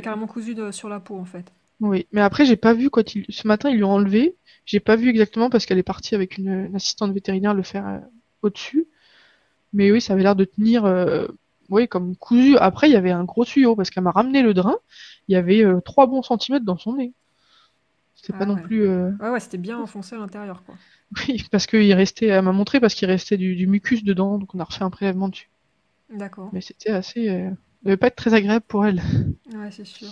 carrément cousu de- sur la peau en fait. Oui, mais après, j'ai pas vu quand il... ce matin, ils lui ont enlevé. J'ai pas vu exactement parce qu'elle est partie avec une, une assistante vétérinaire le faire euh, au-dessus. Mais oui, ça avait l'air de tenir, euh, oui, comme cousu. Après, il y avait un gros tuyau parce qu'elle m'a ramené le drain. Il y avait euh, 3 bons centimètres dans son nez. C'était pas Ah non plus. euh, Ouais, ouais, c'était bien enfoncé à l'intérieur, quoi. Oui, parce qu'il restait, elle m'a montré parce qu'il restait du, du mucus dedans, donc on a refait un prélèvement dessus. D'accord. Mais c'était assez. Euh... Ça devait pas être très agréable pour elle. Ouais, c'est sûr.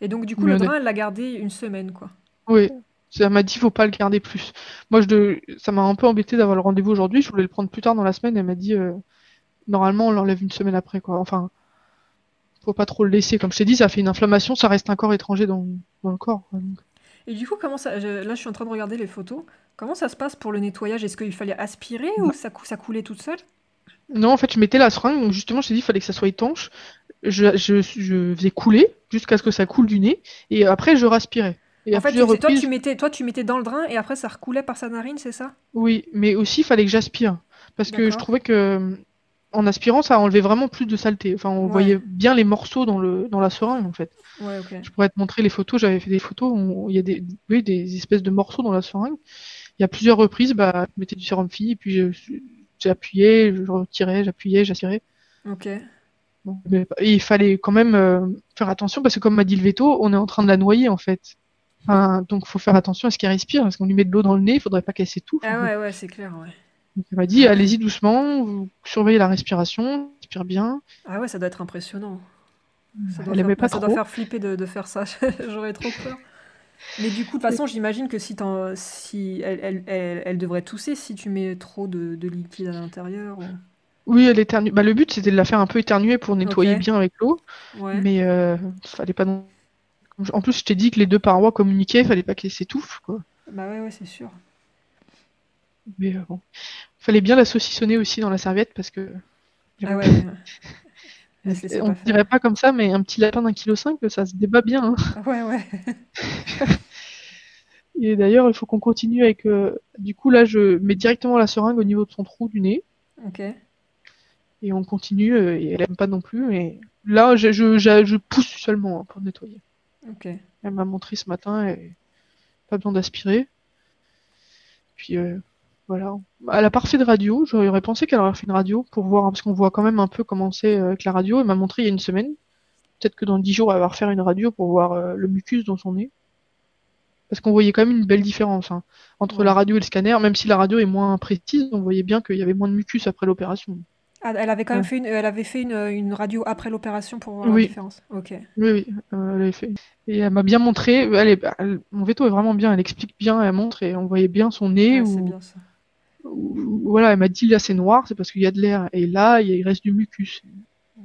Et donc, du coup, Mais le drain, elle l'a gardé une semaine, quoi. Oui, ça m'a dit faut pas le garder plus. Moi, je de... ça m'a un peu embêté d'avoir le rendez-vous aujourd'hui. Je voulais le prendre plus tard dans la semaine. Elle m'a dit euh, normalement on l'enlève une semaine après quoi. Enfin, faut pas trop le laisser. Comme je t'ai dit, ça fait une inflammation, ça reste un corps étranger dans, dans le corps. quoi. Donc, Et du coup, comment ça. je- Là, je suis en train de regarder les photos. Comment ça se passe pour le nettoyage? Est-ce qu'il fallait aspirer ou ça, cou- ça coulait toute seule? Non, en fait, je mettais la seringue. Donc justement, je t'ai dit il fallait que ça soit étanche. Je, je, je faisais couler jusqu'à ce que ça coule du nez et après je respirais. Et En fait, c'est toi, tu mettais, toi, tu mettais dans le drain et après, ça recoulait par sa narine, c'est ça? oui, mais aussi il fallait que j'aspire parce que je trouvais que en aspirant, ça enlevait vraiment plus de saleté. Enfin, on Ouais. voyait bien les morceaux dans le dans la seringue en fait. Ouais. Je pourrais te montrer les photos. J'avais fait des photos où il y a des, oui, des espèces de morceaux dans la seringue. Il y a plusieurs reprises, bah, je mettais du sérum fille et puis je- j'appuyais, je retirais, j'appuyais, j'aspirais. Ok. Bon, mais il fallait quand même euh, faire attention parce que comme m'a dit le veto, on est en train de la noyer en fait. Enfin, donc faut faire attention à ce qu'elle respire parce qu'on lui met de l'eau dans le nez, il faudrait pas qu'elle s'étouffe. Ah ouais, ouais, c'est clair, ouais. Donc elle m'a dit allez-y doucement, vous surveillez la respiration, respire bien. Ah ouais, ça doit être impressionnant. Ça doit Elle aimait faire, pas ça doit faire flipper de, de faire ça. J'aurais trop peur. Mais du coup, de toute façon, j'imagine que si, si elle, elle, elle, elle devrait tousser si tu mets trop de, de liquide à l'intérieur. ou- Oui, elle éternue. Bah, le but c'était de la faire un peu éternuer pour nettoyer bien avec l'eau, Ouais. mais euh, fallait pas non. En plus, je t'ai dit que les deux parois communiquaient, fallait pas qu'elles s'étouffent quoi. Bah ouais, ouais, c'est sûr. Mais euh, bon, fallait bien la saucissonner aussi dans la serviette parce que Ah ouais. on ne dirait pas comme ça, mais un petit lapin d'un kilo cinq, ça se débat bien. hein. Ah Ouais, ouais. Et d'ailleurs, il faut qu'on continue avec. euh, Du coup, là, je mets directement la seringue au niveau de son trou du nez Ok. et on continue. euh, Et elle aime pas non plus, mais là, je, je, je, je pousse seulement hein, pour nettoyer. Ok. Elle m'a montré ce matin et pas besoin d'aspirer. Puis euh, voilà. Elle a pas refait de radio. J'aurais pensé qu'elle aurait fait une radio pour voir, parce qu'on voit quand même un peu comment c'est euh, avec la radio. Elle m'a montré il y a une semaine. Peut-être que dans 10 jours, elle va refaire une radio pour voir euh, le mucus dans son nez. Parce qu'on voyait quand même une belle différence hein, entre Ouais. la radio et le scanner, même si la radio est moins précise, on voyait bien qu'il y avait moins de mucus après l'opération. Ah, elle avait quand même Ouais. fait une, elle avait fait une, une radio après l'opération pour voir la différence. Ok. Oui, oui, euh, elle avait fait. Et elle m'a bien montré. Elle est, elle- mon veto est vraiment bien. Elle explique bien, elle montre et on voyait bien son nez. Ouais, bien ça. Voilà, elle m'a dit là c'est noir, c'est parce qu'il y a de l'air. Et là, il reste du mucus.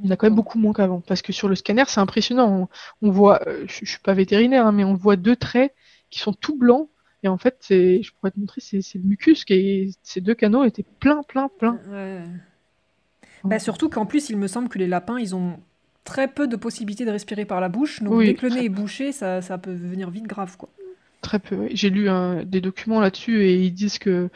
Il y en a quand même beaucoup moins qu'avant. Parce que sur le scanner, c'est impressionnant. On, on voit, euh, je, je suis pas vétérinaire, hein, mais on voit deux traits qui sont tout blancs. Et en fait, c'est, je pourrais te montrer, c'est c'est le mucus qui est, ces deux canaux étaient plein, plein, plein. Ouais. Bah, surtout qu'en plus, il me semble que les lapins, ils ont très peu de possibilités de respirer par la bouche. Donc Oui, dès que le nez est bouché, ça, ça peut devenir vite grave, quoi. Très peu. J'ai lu des documents là-dessus et ils disent que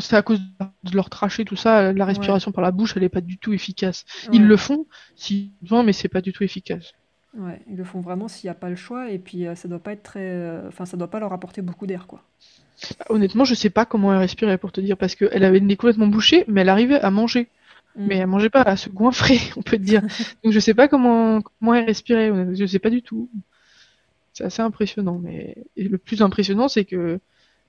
c'est à cause de leur trachée, tout ça, la respiration par la bouche, elle est pas du tout efficace. Ils le font si besoin, mais c'est pas du tout efficace. Ouais, ils le font vraiment s'il n'y a pas le choix. Et puis, euh, ça doit pas être très... euh, Enfin, ça doit pas leur apporter beaucoup d'air, quoi. Honnêtement, je sais pas comment elle respirait pour te dire, parce qu'elle avait le nez complètement bouché, mais elle arrivait à manger. Mm. Mais elle mangeait pas, à se goinfrer, on peut te dire. Donc je sais pas comment, comment elle respirait, je sais pas du tout. C'est assez impressionnant, mais et le plus impressionnant, c'est que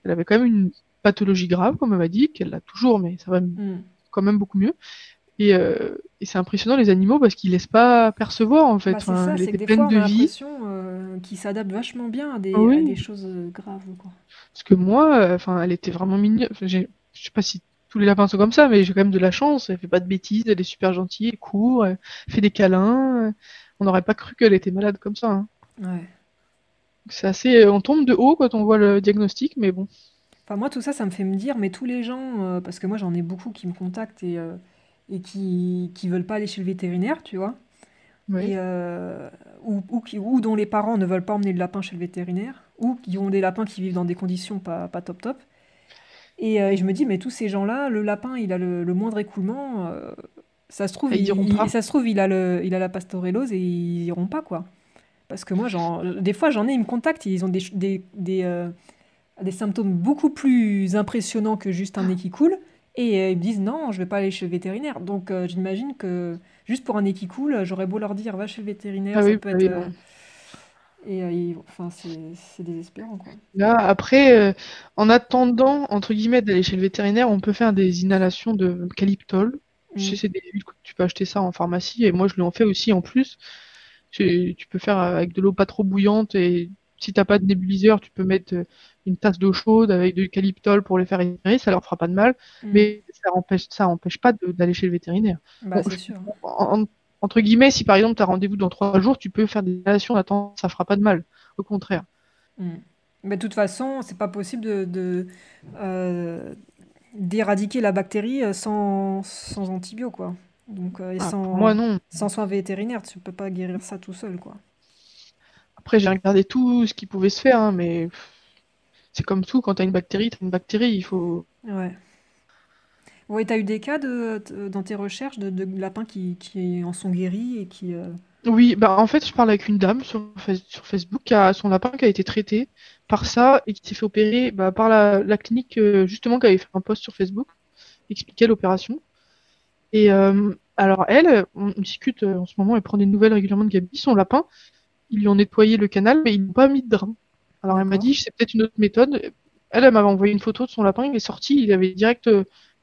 elle avait quand même une pathologie grave, comme elle m'a dit, qu'elle l'a toujours, mais ça va Mm. quand même beaucoup mieux. Et, euh, et c'est impressionnant les animaux parce qu'ils laissent pas percevoir en fait. Bah, Enfin, ça, elle était pleine fois, on de a vie. euh, qu'ils s'adaptent vachement bien à des, Oui. à des choses euh, graves, quoi. Parce que moi, euh, enfin, elle était vraiment mignonne. Enfin, je sais pas si tous les lapins sont comme ça, mais j'ai quand même de la chance. Elle fait pas de bêtises, elle est super gentille, elle court, elle fait des câlins. On n'aurait pas cru qu'elle était malade comme ça. hein. Ouais. C'est assez, on tombe de haut quand on voit le diagnostic, mais bon. Enfin, moi, tout ça, ça me fait me dire, mais tous les gens, euh, parce que moi, j'en ai beaucoup qui me contactent et, euh, et qui, qui veulent pas aller chez le vétérinaire, tu vois, et, euh, ou, ou, qui- ou dont les parents ne veulent pas emmener le lapin chez le vétérinaire, ou qui ont des lapins qui vivent dans des conditions pas, pas top top. Et, euh, et je me dis, mais tous ces gens-là, le lapin, il a le, le moindre écoulement, euh, ça se trouve, il, il- ça se trouve, il a le, il a la pastorellose et ils iront pas, quoi. Parce que moi, des fois, j'en ai, ils me contactent, ils ont des, des, des, euh, des, symptômes beaucoup plus impressionnants que juste un nez qui coule. Et euh, ils me disent non, je vais pas aller chez le vétérinaire. Donc euh, j'imagine que juste pour un nez qui coule, j'aurais beau leur dire va chez le vétérinaire, ah ça peut bah être. et enfin, c'est désespérant. Quoi. Là, après, en attendant, entre guillemets, d'aller chez le vétérinaire, on peut faire des inhalations de calyptol. Je sais, mm. c'est des huiles que tu peux acheter ça en pharmacie. Et moi, je l'en fais aussi en plus. Tu, peux faire avec de l'eau pas trop bouillante et si t'as pas de nébuliseur, tu peux mettre euh, une tasse d'eau chaude avec de l'eucalyptol pour les faire inhaler, ça leur fera pas de mal, mm. mais ça empêche, ça empêche pas d'aller chez le vétérinaire. Bah, sûr. entre guillemets, si par exemple tu as rendez-vous dans trois jours, tu peux faire des inhalations, attends, ça fera pas de mal. Au contraire. Mm. Mais de toute façon, c'est pas possible de, euh, d'éradiquer la bactérie euh, sans, sans antibio, quoi. Donc, euh, ah, sans, moi, non. sans soins vétérinaires, tu peux pas guérir ça tout seul, quoi. Après, j'ai regardé tout ce qui pouvait se faire, hein, mais c'est comme tout, quand tu as une bactérie, tu as une bactérie, il faut... Ouais. Ouais, tu as eu des cas de, dans tes recherches de, de lapins qui, qui, en sont guéris et qui... Euh, oui, bah en fait, je parle avec une dame sur, sur Facebook qui a son lapin qui a été traité par ça et qui s'est fait opérer bah, par la, la clinique euh, justement qui avait fait un post sur Facebook expliquait l'opération. Et euh, alors elle, on discute euh, en ce moment, elle prend des nouvelles régulièrement de Gabi, son lapin, ils lui ont nettoyé le canal, mais ils n'ont pas mis de drain. Alors elle m'a dit, c'est peut-être une autre méthode. Elle, elle m'avait envoyé une photo de son lapin, il est sorti, il avait direct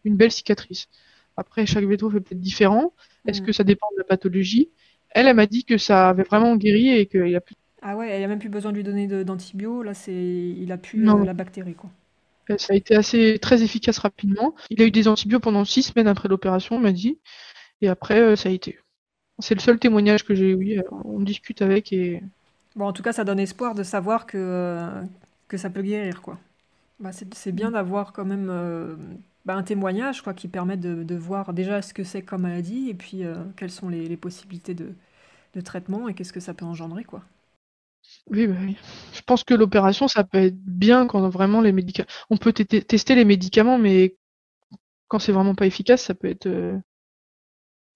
une belle cicatrice. Après, chaque veto fait peut-être différent. Est-ce mm. que ça dépend de la pathologie? Elle, elle m'a dit que ça avait vraiment guéri et qu'il a plus ah ouais, il a même plus besoin de lui donner d'antibio. Là, c'est, il a plus euh, la bactérie, quoi. Euh, ça a été assez très efficace rapidement. Il a eu des antibiotiques pendant six semaines après l'opération, on m'a dit. Et après, euh, ça a été. C'est le seul témoignage que j'ai eu. On discute avec et. Bon, en tout cas, ça donne espoir de savoir que, que ça peut guérir, quoi. Bah, c'est bien d'avoir quand même bah, un témoignage, quoi, qui permet de, de, voir déjà ce que c'est comme maladie et puis quelles sont les, les possibilités de, de traitement et qu'est-ce que ça peut engendrer, quoi. Oui, bah oui. Je pense que l'opération, ça peut être bien quand vraiment les médicaments. On peut tester les médicaments, mais quand c'est vraiment pas efficace, ça peut être euh,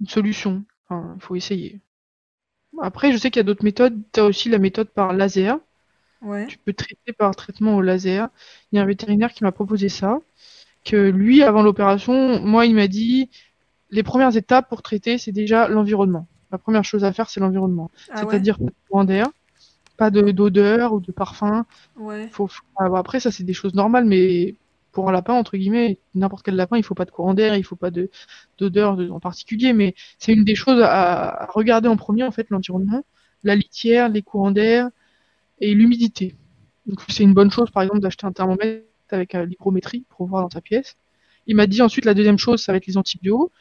une solution. Enfin, il faut essayer. Après, je sais qu'il y a d'autres méthodes. Tu as aussi la méthode par laser. Ouais. Tu peux traiter par traitement au laser. Il y a un vétérinaire qui m'a proposé ça. Que lui, avant l'opération, moi, il m'a dit les premières étapes pour traiter, c'est déjà l'environnement. La première chose à faire, c'est l'environnement. Ah C'est-à-dire de courant d'air, pas d'odeur ou de parfum. Ouais. Faut, après, ça, c'est des choses normales, mais pour un lapin, entre guillemets, n'importe quel lapin, il faut pas de courant d'air, il faut pas d'odeur en particulier, mais c'est une des choses à, regarder en premier, en fait, l'environnement, la litière, les courants d'air et l'humidité. Donc, c'est une bonne chose, par exemple, d'acheter un thermomètre avec l'hygrométrie pour voir dans sa pièce. Il m'a dit ensuite, la deuxième chose, ça va être les antibiotiques.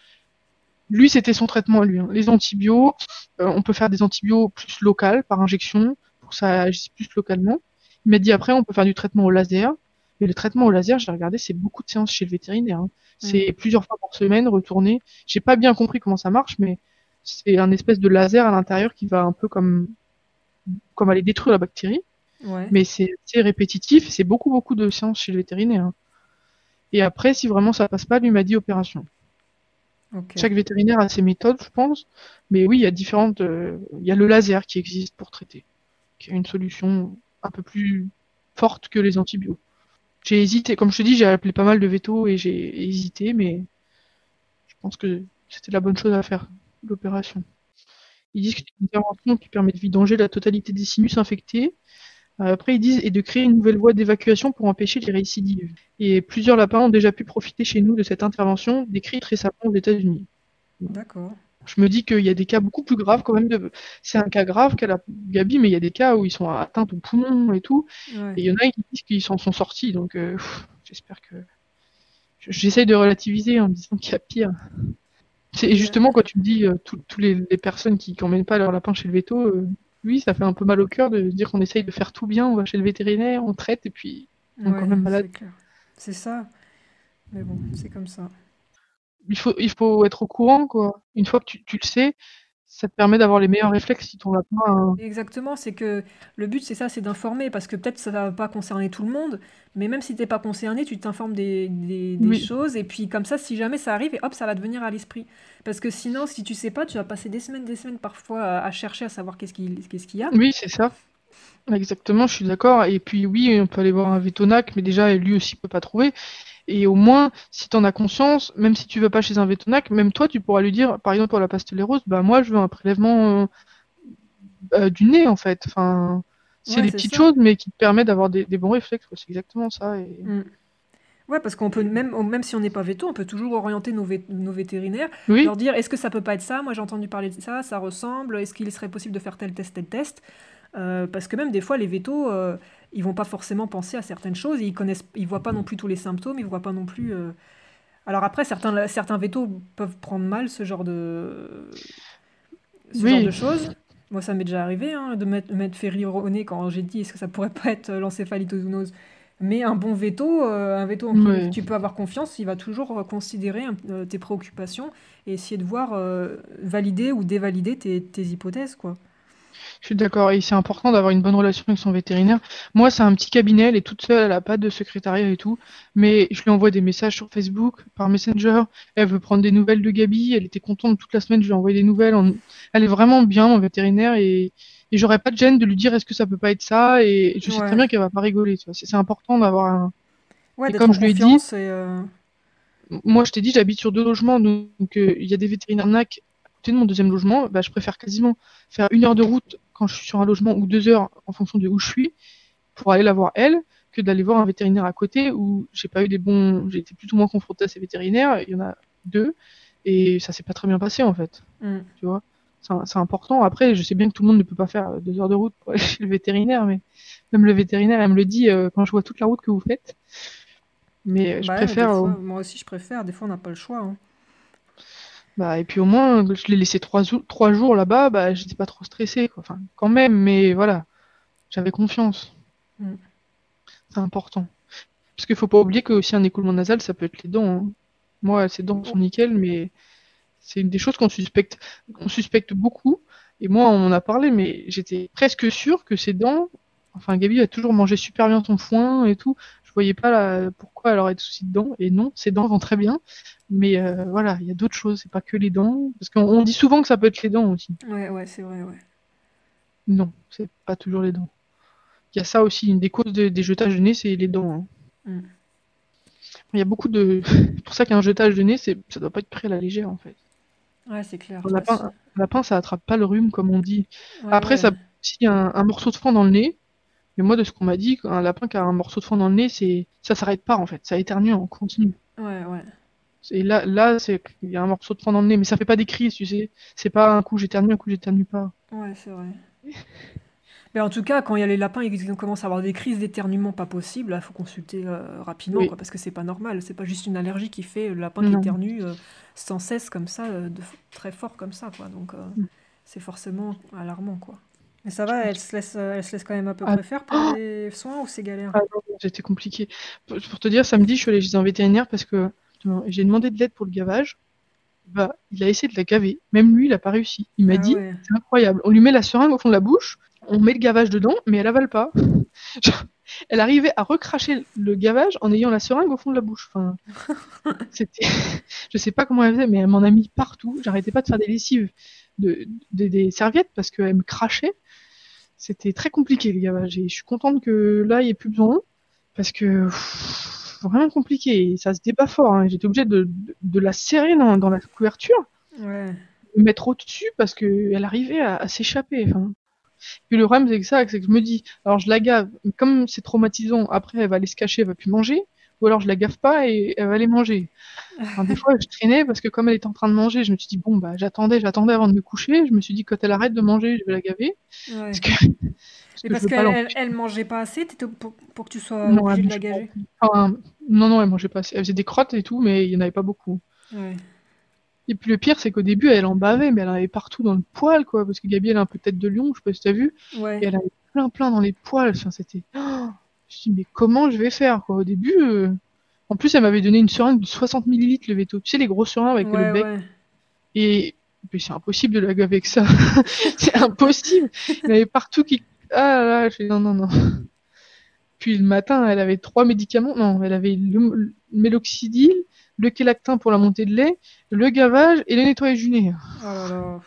Lui, c'était son traitement à lui. Hein. Les antibiotiques, euh, on peut faire des antibiotiques plus locales, par injection, ça agisse plus localement. Il m'a dit après, on peut faire du traitement au laser. Et le traitement au laser, j'ai regardé, c'est beaucoup de séances chez le vétérinaire. Hein. C'est plusieurs fois par semaine, retourner. J'ai pas bien compris comment ça marche, mais c'est un espèce de laser à l'intérieur qui va un peu comme, comme aller détruire la bactérie. Mais c'est répétitif, c'est beaucoup, beaucoup de séances chez le vétérinaire. Hein. Et après, si vraiment ça passe pas, lui m'a dit opération. Chaque vétérinaire a ses méthodes, je pense. Mais oui, il y a différentes. Euh, il y a le laser qui existe pour traiter une solution un peu plus forte que les antibiotiques. J'ai hésité, comme je te dis, j'ai appelé pas mal de veto et j'ai hésité, mais je pense que c'était la bonne chose à faire, l'opération. Ils disent que c'est une intervention qui permet de vidanger la totalité des sinus infectés. Euh, après, ils disent et de créer une nouvelle voie d'évacuation pour empêcher les récidives. Et plusieurs lapins ont déjà pu profiter chez nous de cette intervention, décrite récemment aux États-Unis. D'accord. Je me dis qu'il y a des cas beaucoup plus graves quand même. De... C'est un cas grave qu'elle a Gabi, mais il y a des cas où ils sont atteints au poumon et tout. Et il y en a qui disent qu'ils s'en sont sortis. Donc euh, j'espère que. J'essaye de relativiser en me disant qu'il y a pire. C'est justement quand tu me dis euh, toutes les, personnes qui n'emmènent pas leur lapin chez le veto, euh, oui, ça fait un peu mal au cœur de dire qu'on essaye de faire tout bien, on va chez le vétérinaire, on traite et puis on est quand même malade. C'est ça. Mais bon, c'est comme ça il faut, il faut être au courant, quoi. Une fois que tu, tu le sais, ça te permet d'avoir les meilleurs réflexes si ton lapin. hein. Exactement, c'est que le but c'est ça, c'est d'informer, parce que peut-être ça va pas concerner tout le monde, mais même si t'es pas concerné, tu t'informes des, des- des Oui, choses, et puis comme ça, si jamais ça arrive, et hop, ça va te venir à l'esprit. Parce que sinon, si tu sais pas, tu vas passer des semaines, des semaines parfois à, à chercher à savoir qu'est-ce qu'il qu'il y a. oui, c'est ça. Exactement, je suis d'accord. Et puis oui, on peut aller voir un vétonac, mais déjà lui aussi peut pas trouver. Et au moins, si tu en as conscience, même si tu vas pas chez un vétonac, même toi, tu pourras lui dire, par exemple pour la pastellérose, bah moi je veux un prélèvement euh, euh, du nez en fait. Enfin, c'est Ouais, des petites ça. choses, mais qui te permettent d'avoir des, des bons réflexes. C'est exactement ça. Et... Mm. Ouais, parce qu'on peut, même, même si on n'est pas veto, on peut toujours orienter nos, vé- nos vétérinaires, Oui, leur dire est-ce que ça peut pas être ça? Moi j'ai entendu parler de ça, ça ressemble, est-ce qu'il serait possible de faire tel test, tel test? Euh, parce que même des fois, les vétos, euh, ils vont pas forcément penser à certaines choses, ils connaissent, ils voient pas non plus tous les symptômes, ils voient pas non plus. euh, Alors après, certains, certains vétos peuvent prendre mal ce genre de, ce genre de choses. Moi, ça m'est déjà arrivé hein, de mettre, mettre Ferry au nez quand j'ai dit est-ce que ça pourrait pas être l'encéphalitozoonose. Mais un bon veto, euh, un veto en qui tu peux avoir confiance, il va toujours considérer un- euh, tes préoccupations et essayer de voir euh, valider ou dévalider tes, tes hypothèses, quoi. Je suis d'accord, et c'est important d'avoir une bonne relation avec son vétérinaire. Moi, c'est un petit cabinet, elle est toute seule, elle a pas de secrétariat et tout, mais je lui envoie des messages sur Facebook, par Messenger. Elle veut prendre des nouvelles de Gabi, elle était contente toute la semaine, je lui ai envoyé des nouvelles. On- Elle est vraiment bien, mon vétérinaire, et, et j'aurais pas de gêne de lui dire est-ce que ça peut pas être ça, et je sais très bien qu'elle va pas rigoler. C'est important d'avoir un. ouais, Et comme je lui ai dit, euh, moi, je t'ai dit, j'habite sur deux logements, donc euh, il y a des vétérinaires NAC côté de mon deuxième logement. Bah, je préfère quasiment faire une heure de route quand je suis sur un logement ou deux heures en fonction de où je suis pour aller la voir elle que d'aller voir un vétérinaire à côté où j'ai pas eu des bons, j'ai été plus ou moins confrontée à ces vétérinaires. Il y en a deux et ça s'est pas très bien passé en fait, hmm. tu vois? C'est important. Après, je sais bien que tout le monde ne peut pas faire deux heures de route pour aller chez le vétérinaire, mais même le vétérinaire, elle me le dit euh, quand je vois toute la route que vous faites. Mais euh, je Bah ouais, préfère, euh, moi aussi je préfère, des fois on n'a pas le choix. hein. Bah, et puis au moins, je l'ai laissé trois, jou- trois jours là-bas, bah, j'étais pas trop stressée, quoi. Enfin, quand même, mais voilà, j'avais confiance. Hmm. C'est important. Parce qu'il faut pas oublier que aussi un écoulement nasal, ça peut être les dents. hein. Moi, ses dents sont nickel, mais c'est une des choses qu'on suspecte, on suspecte beaucoup. Et moi, on en a parlé, mais j'étais presque sûre que ses dents, enfin, Gabi a toujours mangé super bien son foin et tout. Voyais pas la- pourquoi elle aurait des soucis de dents. Et non, ses dents vont très bien. Mais euh, voilà, il y a d'autres choses, c'est pas que les dents. Parce qu'on on dit souvent que ça peut être les dents aussi. Ouais, ouais, c'est vrai, ouais. Non, c'est pas toujours les dents. Il y a ça aussi, une des causes de- des jetages de nez, c'est les dents. hein. Hmm. Il y a beaucoup de. C'est pour ça qu'un jetage de nez, c'est... ça doit pas être pris à la légère en fait. Ouais, c'est clair. Un lapin, un lapin, ça attrape pas le rhume comme on dit. Ouais, Après, ouais. ça si un, un morceau de foin dans le nez. Mais moi, de ce qu'on m'a dit, un lapin qui a un morceau de foin dans le nez, c'est ça s'arrête pas en fait, ça éternue en continu. Ouais, ouais. Et là, là, c'est il y a un morceau de foin dans le nez, mais ça fait pas des crises, tu sais. C'est pas un coup j'éternue, un coup j'éternue pas. Ouais, c'est vrai. Mais en tout cas, quand il y a les lapins et qu'ils commencent à avoir des crises d'éternuement pas possibles, il faut consulter euh, rapidement, Oui. quoi, parce que c'est pas normal. C'est pas juste une allergie qui fait le lapin qui éternue euh, sans cesse comme ça, euh, de, très fort comme ça, quoi. Donc Mm. c'est forcément alarmant, quoi. Mais ça va, elle se laisse, euh, elle se laisse quand même à peu Ah. près faire pour les soins ou c'est galère? Ah c'était compliqué. Pour pour te dire, samedi, je suis allée chez un vétérinaire parce que j'ai demandé de l'aide pour le gavage. Bah, il a essayé de la gaver. Même lui, il a pas réussi. Il m'a Ah dit, ouais. c'est incroyable. On lui met la seringue au fond de la bouche, on met le gavage dedans, mais elle avale pas. Elle arrivait à recracher le gavage en ayant la seringue au fond de la bouche. Enfin, c'était, je sais pas comment elle faisait, mais elle m'en a mis partout. J'arrêtais pas de faire des lessives de, de- des serviettes parce qu'elle me crachait. C'était très compliqué le gavage. Et je suis contente que là, il n'y ait plus besoin parce que pff, vraiment compliqué. Et ça se débat fort. hein. J'étais obligée de, de, de la serrer dans, dans la couverture Ouais. me mettre au-dessus parce qu'elle arrivait à, à s'échapper. Enfin. Puis le problème, c'est que ça, c'est que je me dis, alors je la gave, comme c'est traumatisant, après elle va aller se cacher, elle va plus manger, ou alors je la gave pas et elle va aller manger. Enfin, des fois, je traînais parce que comme elle était en train de manger, je me suis dit, bon, bah, j'attendais, j'attendais avant de me coucher, je me suis dit, quand elle arrête de manger, je vais la gaver, Ouais. parce que, qu'elle elle, mangeait pas assez, pour, pour que tu sois Non, obligé elle de la mangeait pas. gager? Enfin, non, non, elle mangeait pas assez. Elle faisait des crottes et tout, mais il y en avait pas beaucoup. Ouais. Et puis le pire, c'est qu'au début, elle en bavait, mais elle en avait partout dans le poil, quoi, parce que Gabi, elle a un peu tête de lion, je sais pas si t'as vu, Ouais. et elle avait plein plein dans les poils. Enfin, c'était. Oh je me suis dit, mais comment je vais faire, quoi, au début. euh, En plus, elle m'avait donné une seringue de 60 millilitres, le veto. Tu sais, les gros seringues avec Ouais, le bec. ouais. Et c'est impossible de la gaver avec ça. c'est impossible. Il y avait partout qui. Ah là là, je fais non, non, non. Puis le matin, elle avait trois médicaments. Non, elle avait le méloxidil, le quélactin pour la montée de lait, le gavage et le nettoyage du nez. Oh là là.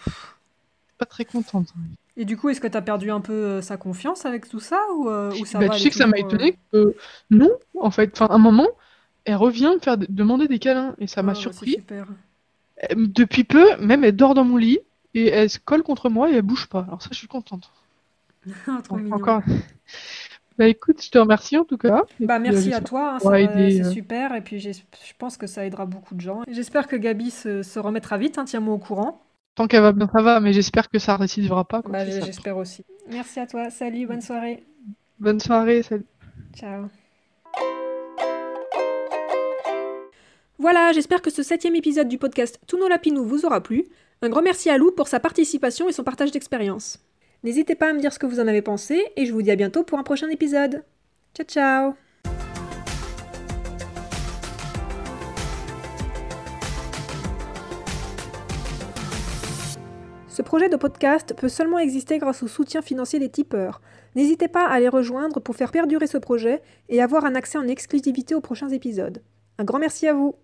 Pas très contente. Et du coup, est-ce que tu as perdu un peu euh, sa confiance avec tout ça ou, euh, ou ça Bah, va tu sais que ça m'a euh, étonné que non, en fait. Enfin, un moment, elle revient me faire demander des câlins et ça ah, m'a c'est surpris. super. Depuis peu, même elle dort dans mon lit et elle se colle contre moi et elle bouge pas. Alors ça, je suis contente. Trop Donc, mignon. encore. Bah écoute, je te remercie en tout cas. Bah merci à toi, hein, c'est euh, super et puis je pense que ça aidera beaucoup de gens. J'espère que Gabi se, se remettra vite, hein, tiens-moi au courant. Tant qu'elle va bien, ça va, mais j'espère que ça récidivera pas. Bah, j'espère aussi. Merci à toi, salut, bonne soirée. Bonne soirée, salut. Ciao. Voilà, j'espère que ce septième épisode du podcast Tous nos lapinous vous aura plu. Un grand merci à Lou pour sa participation et son partage d'expérience. N'hésitez pas à me dire ce que vous en avez pensé et je vous dis à bientôt pour un prochain épisode. Ciao ciao projet de podcast peut seulement exister grâce au soutien financier des tipeurs. N'hésitez pas à les rejoindre pour faire perdurer ce projet et avoir un accès en exclusivité aux prochains épisodes. Un grand merci à vous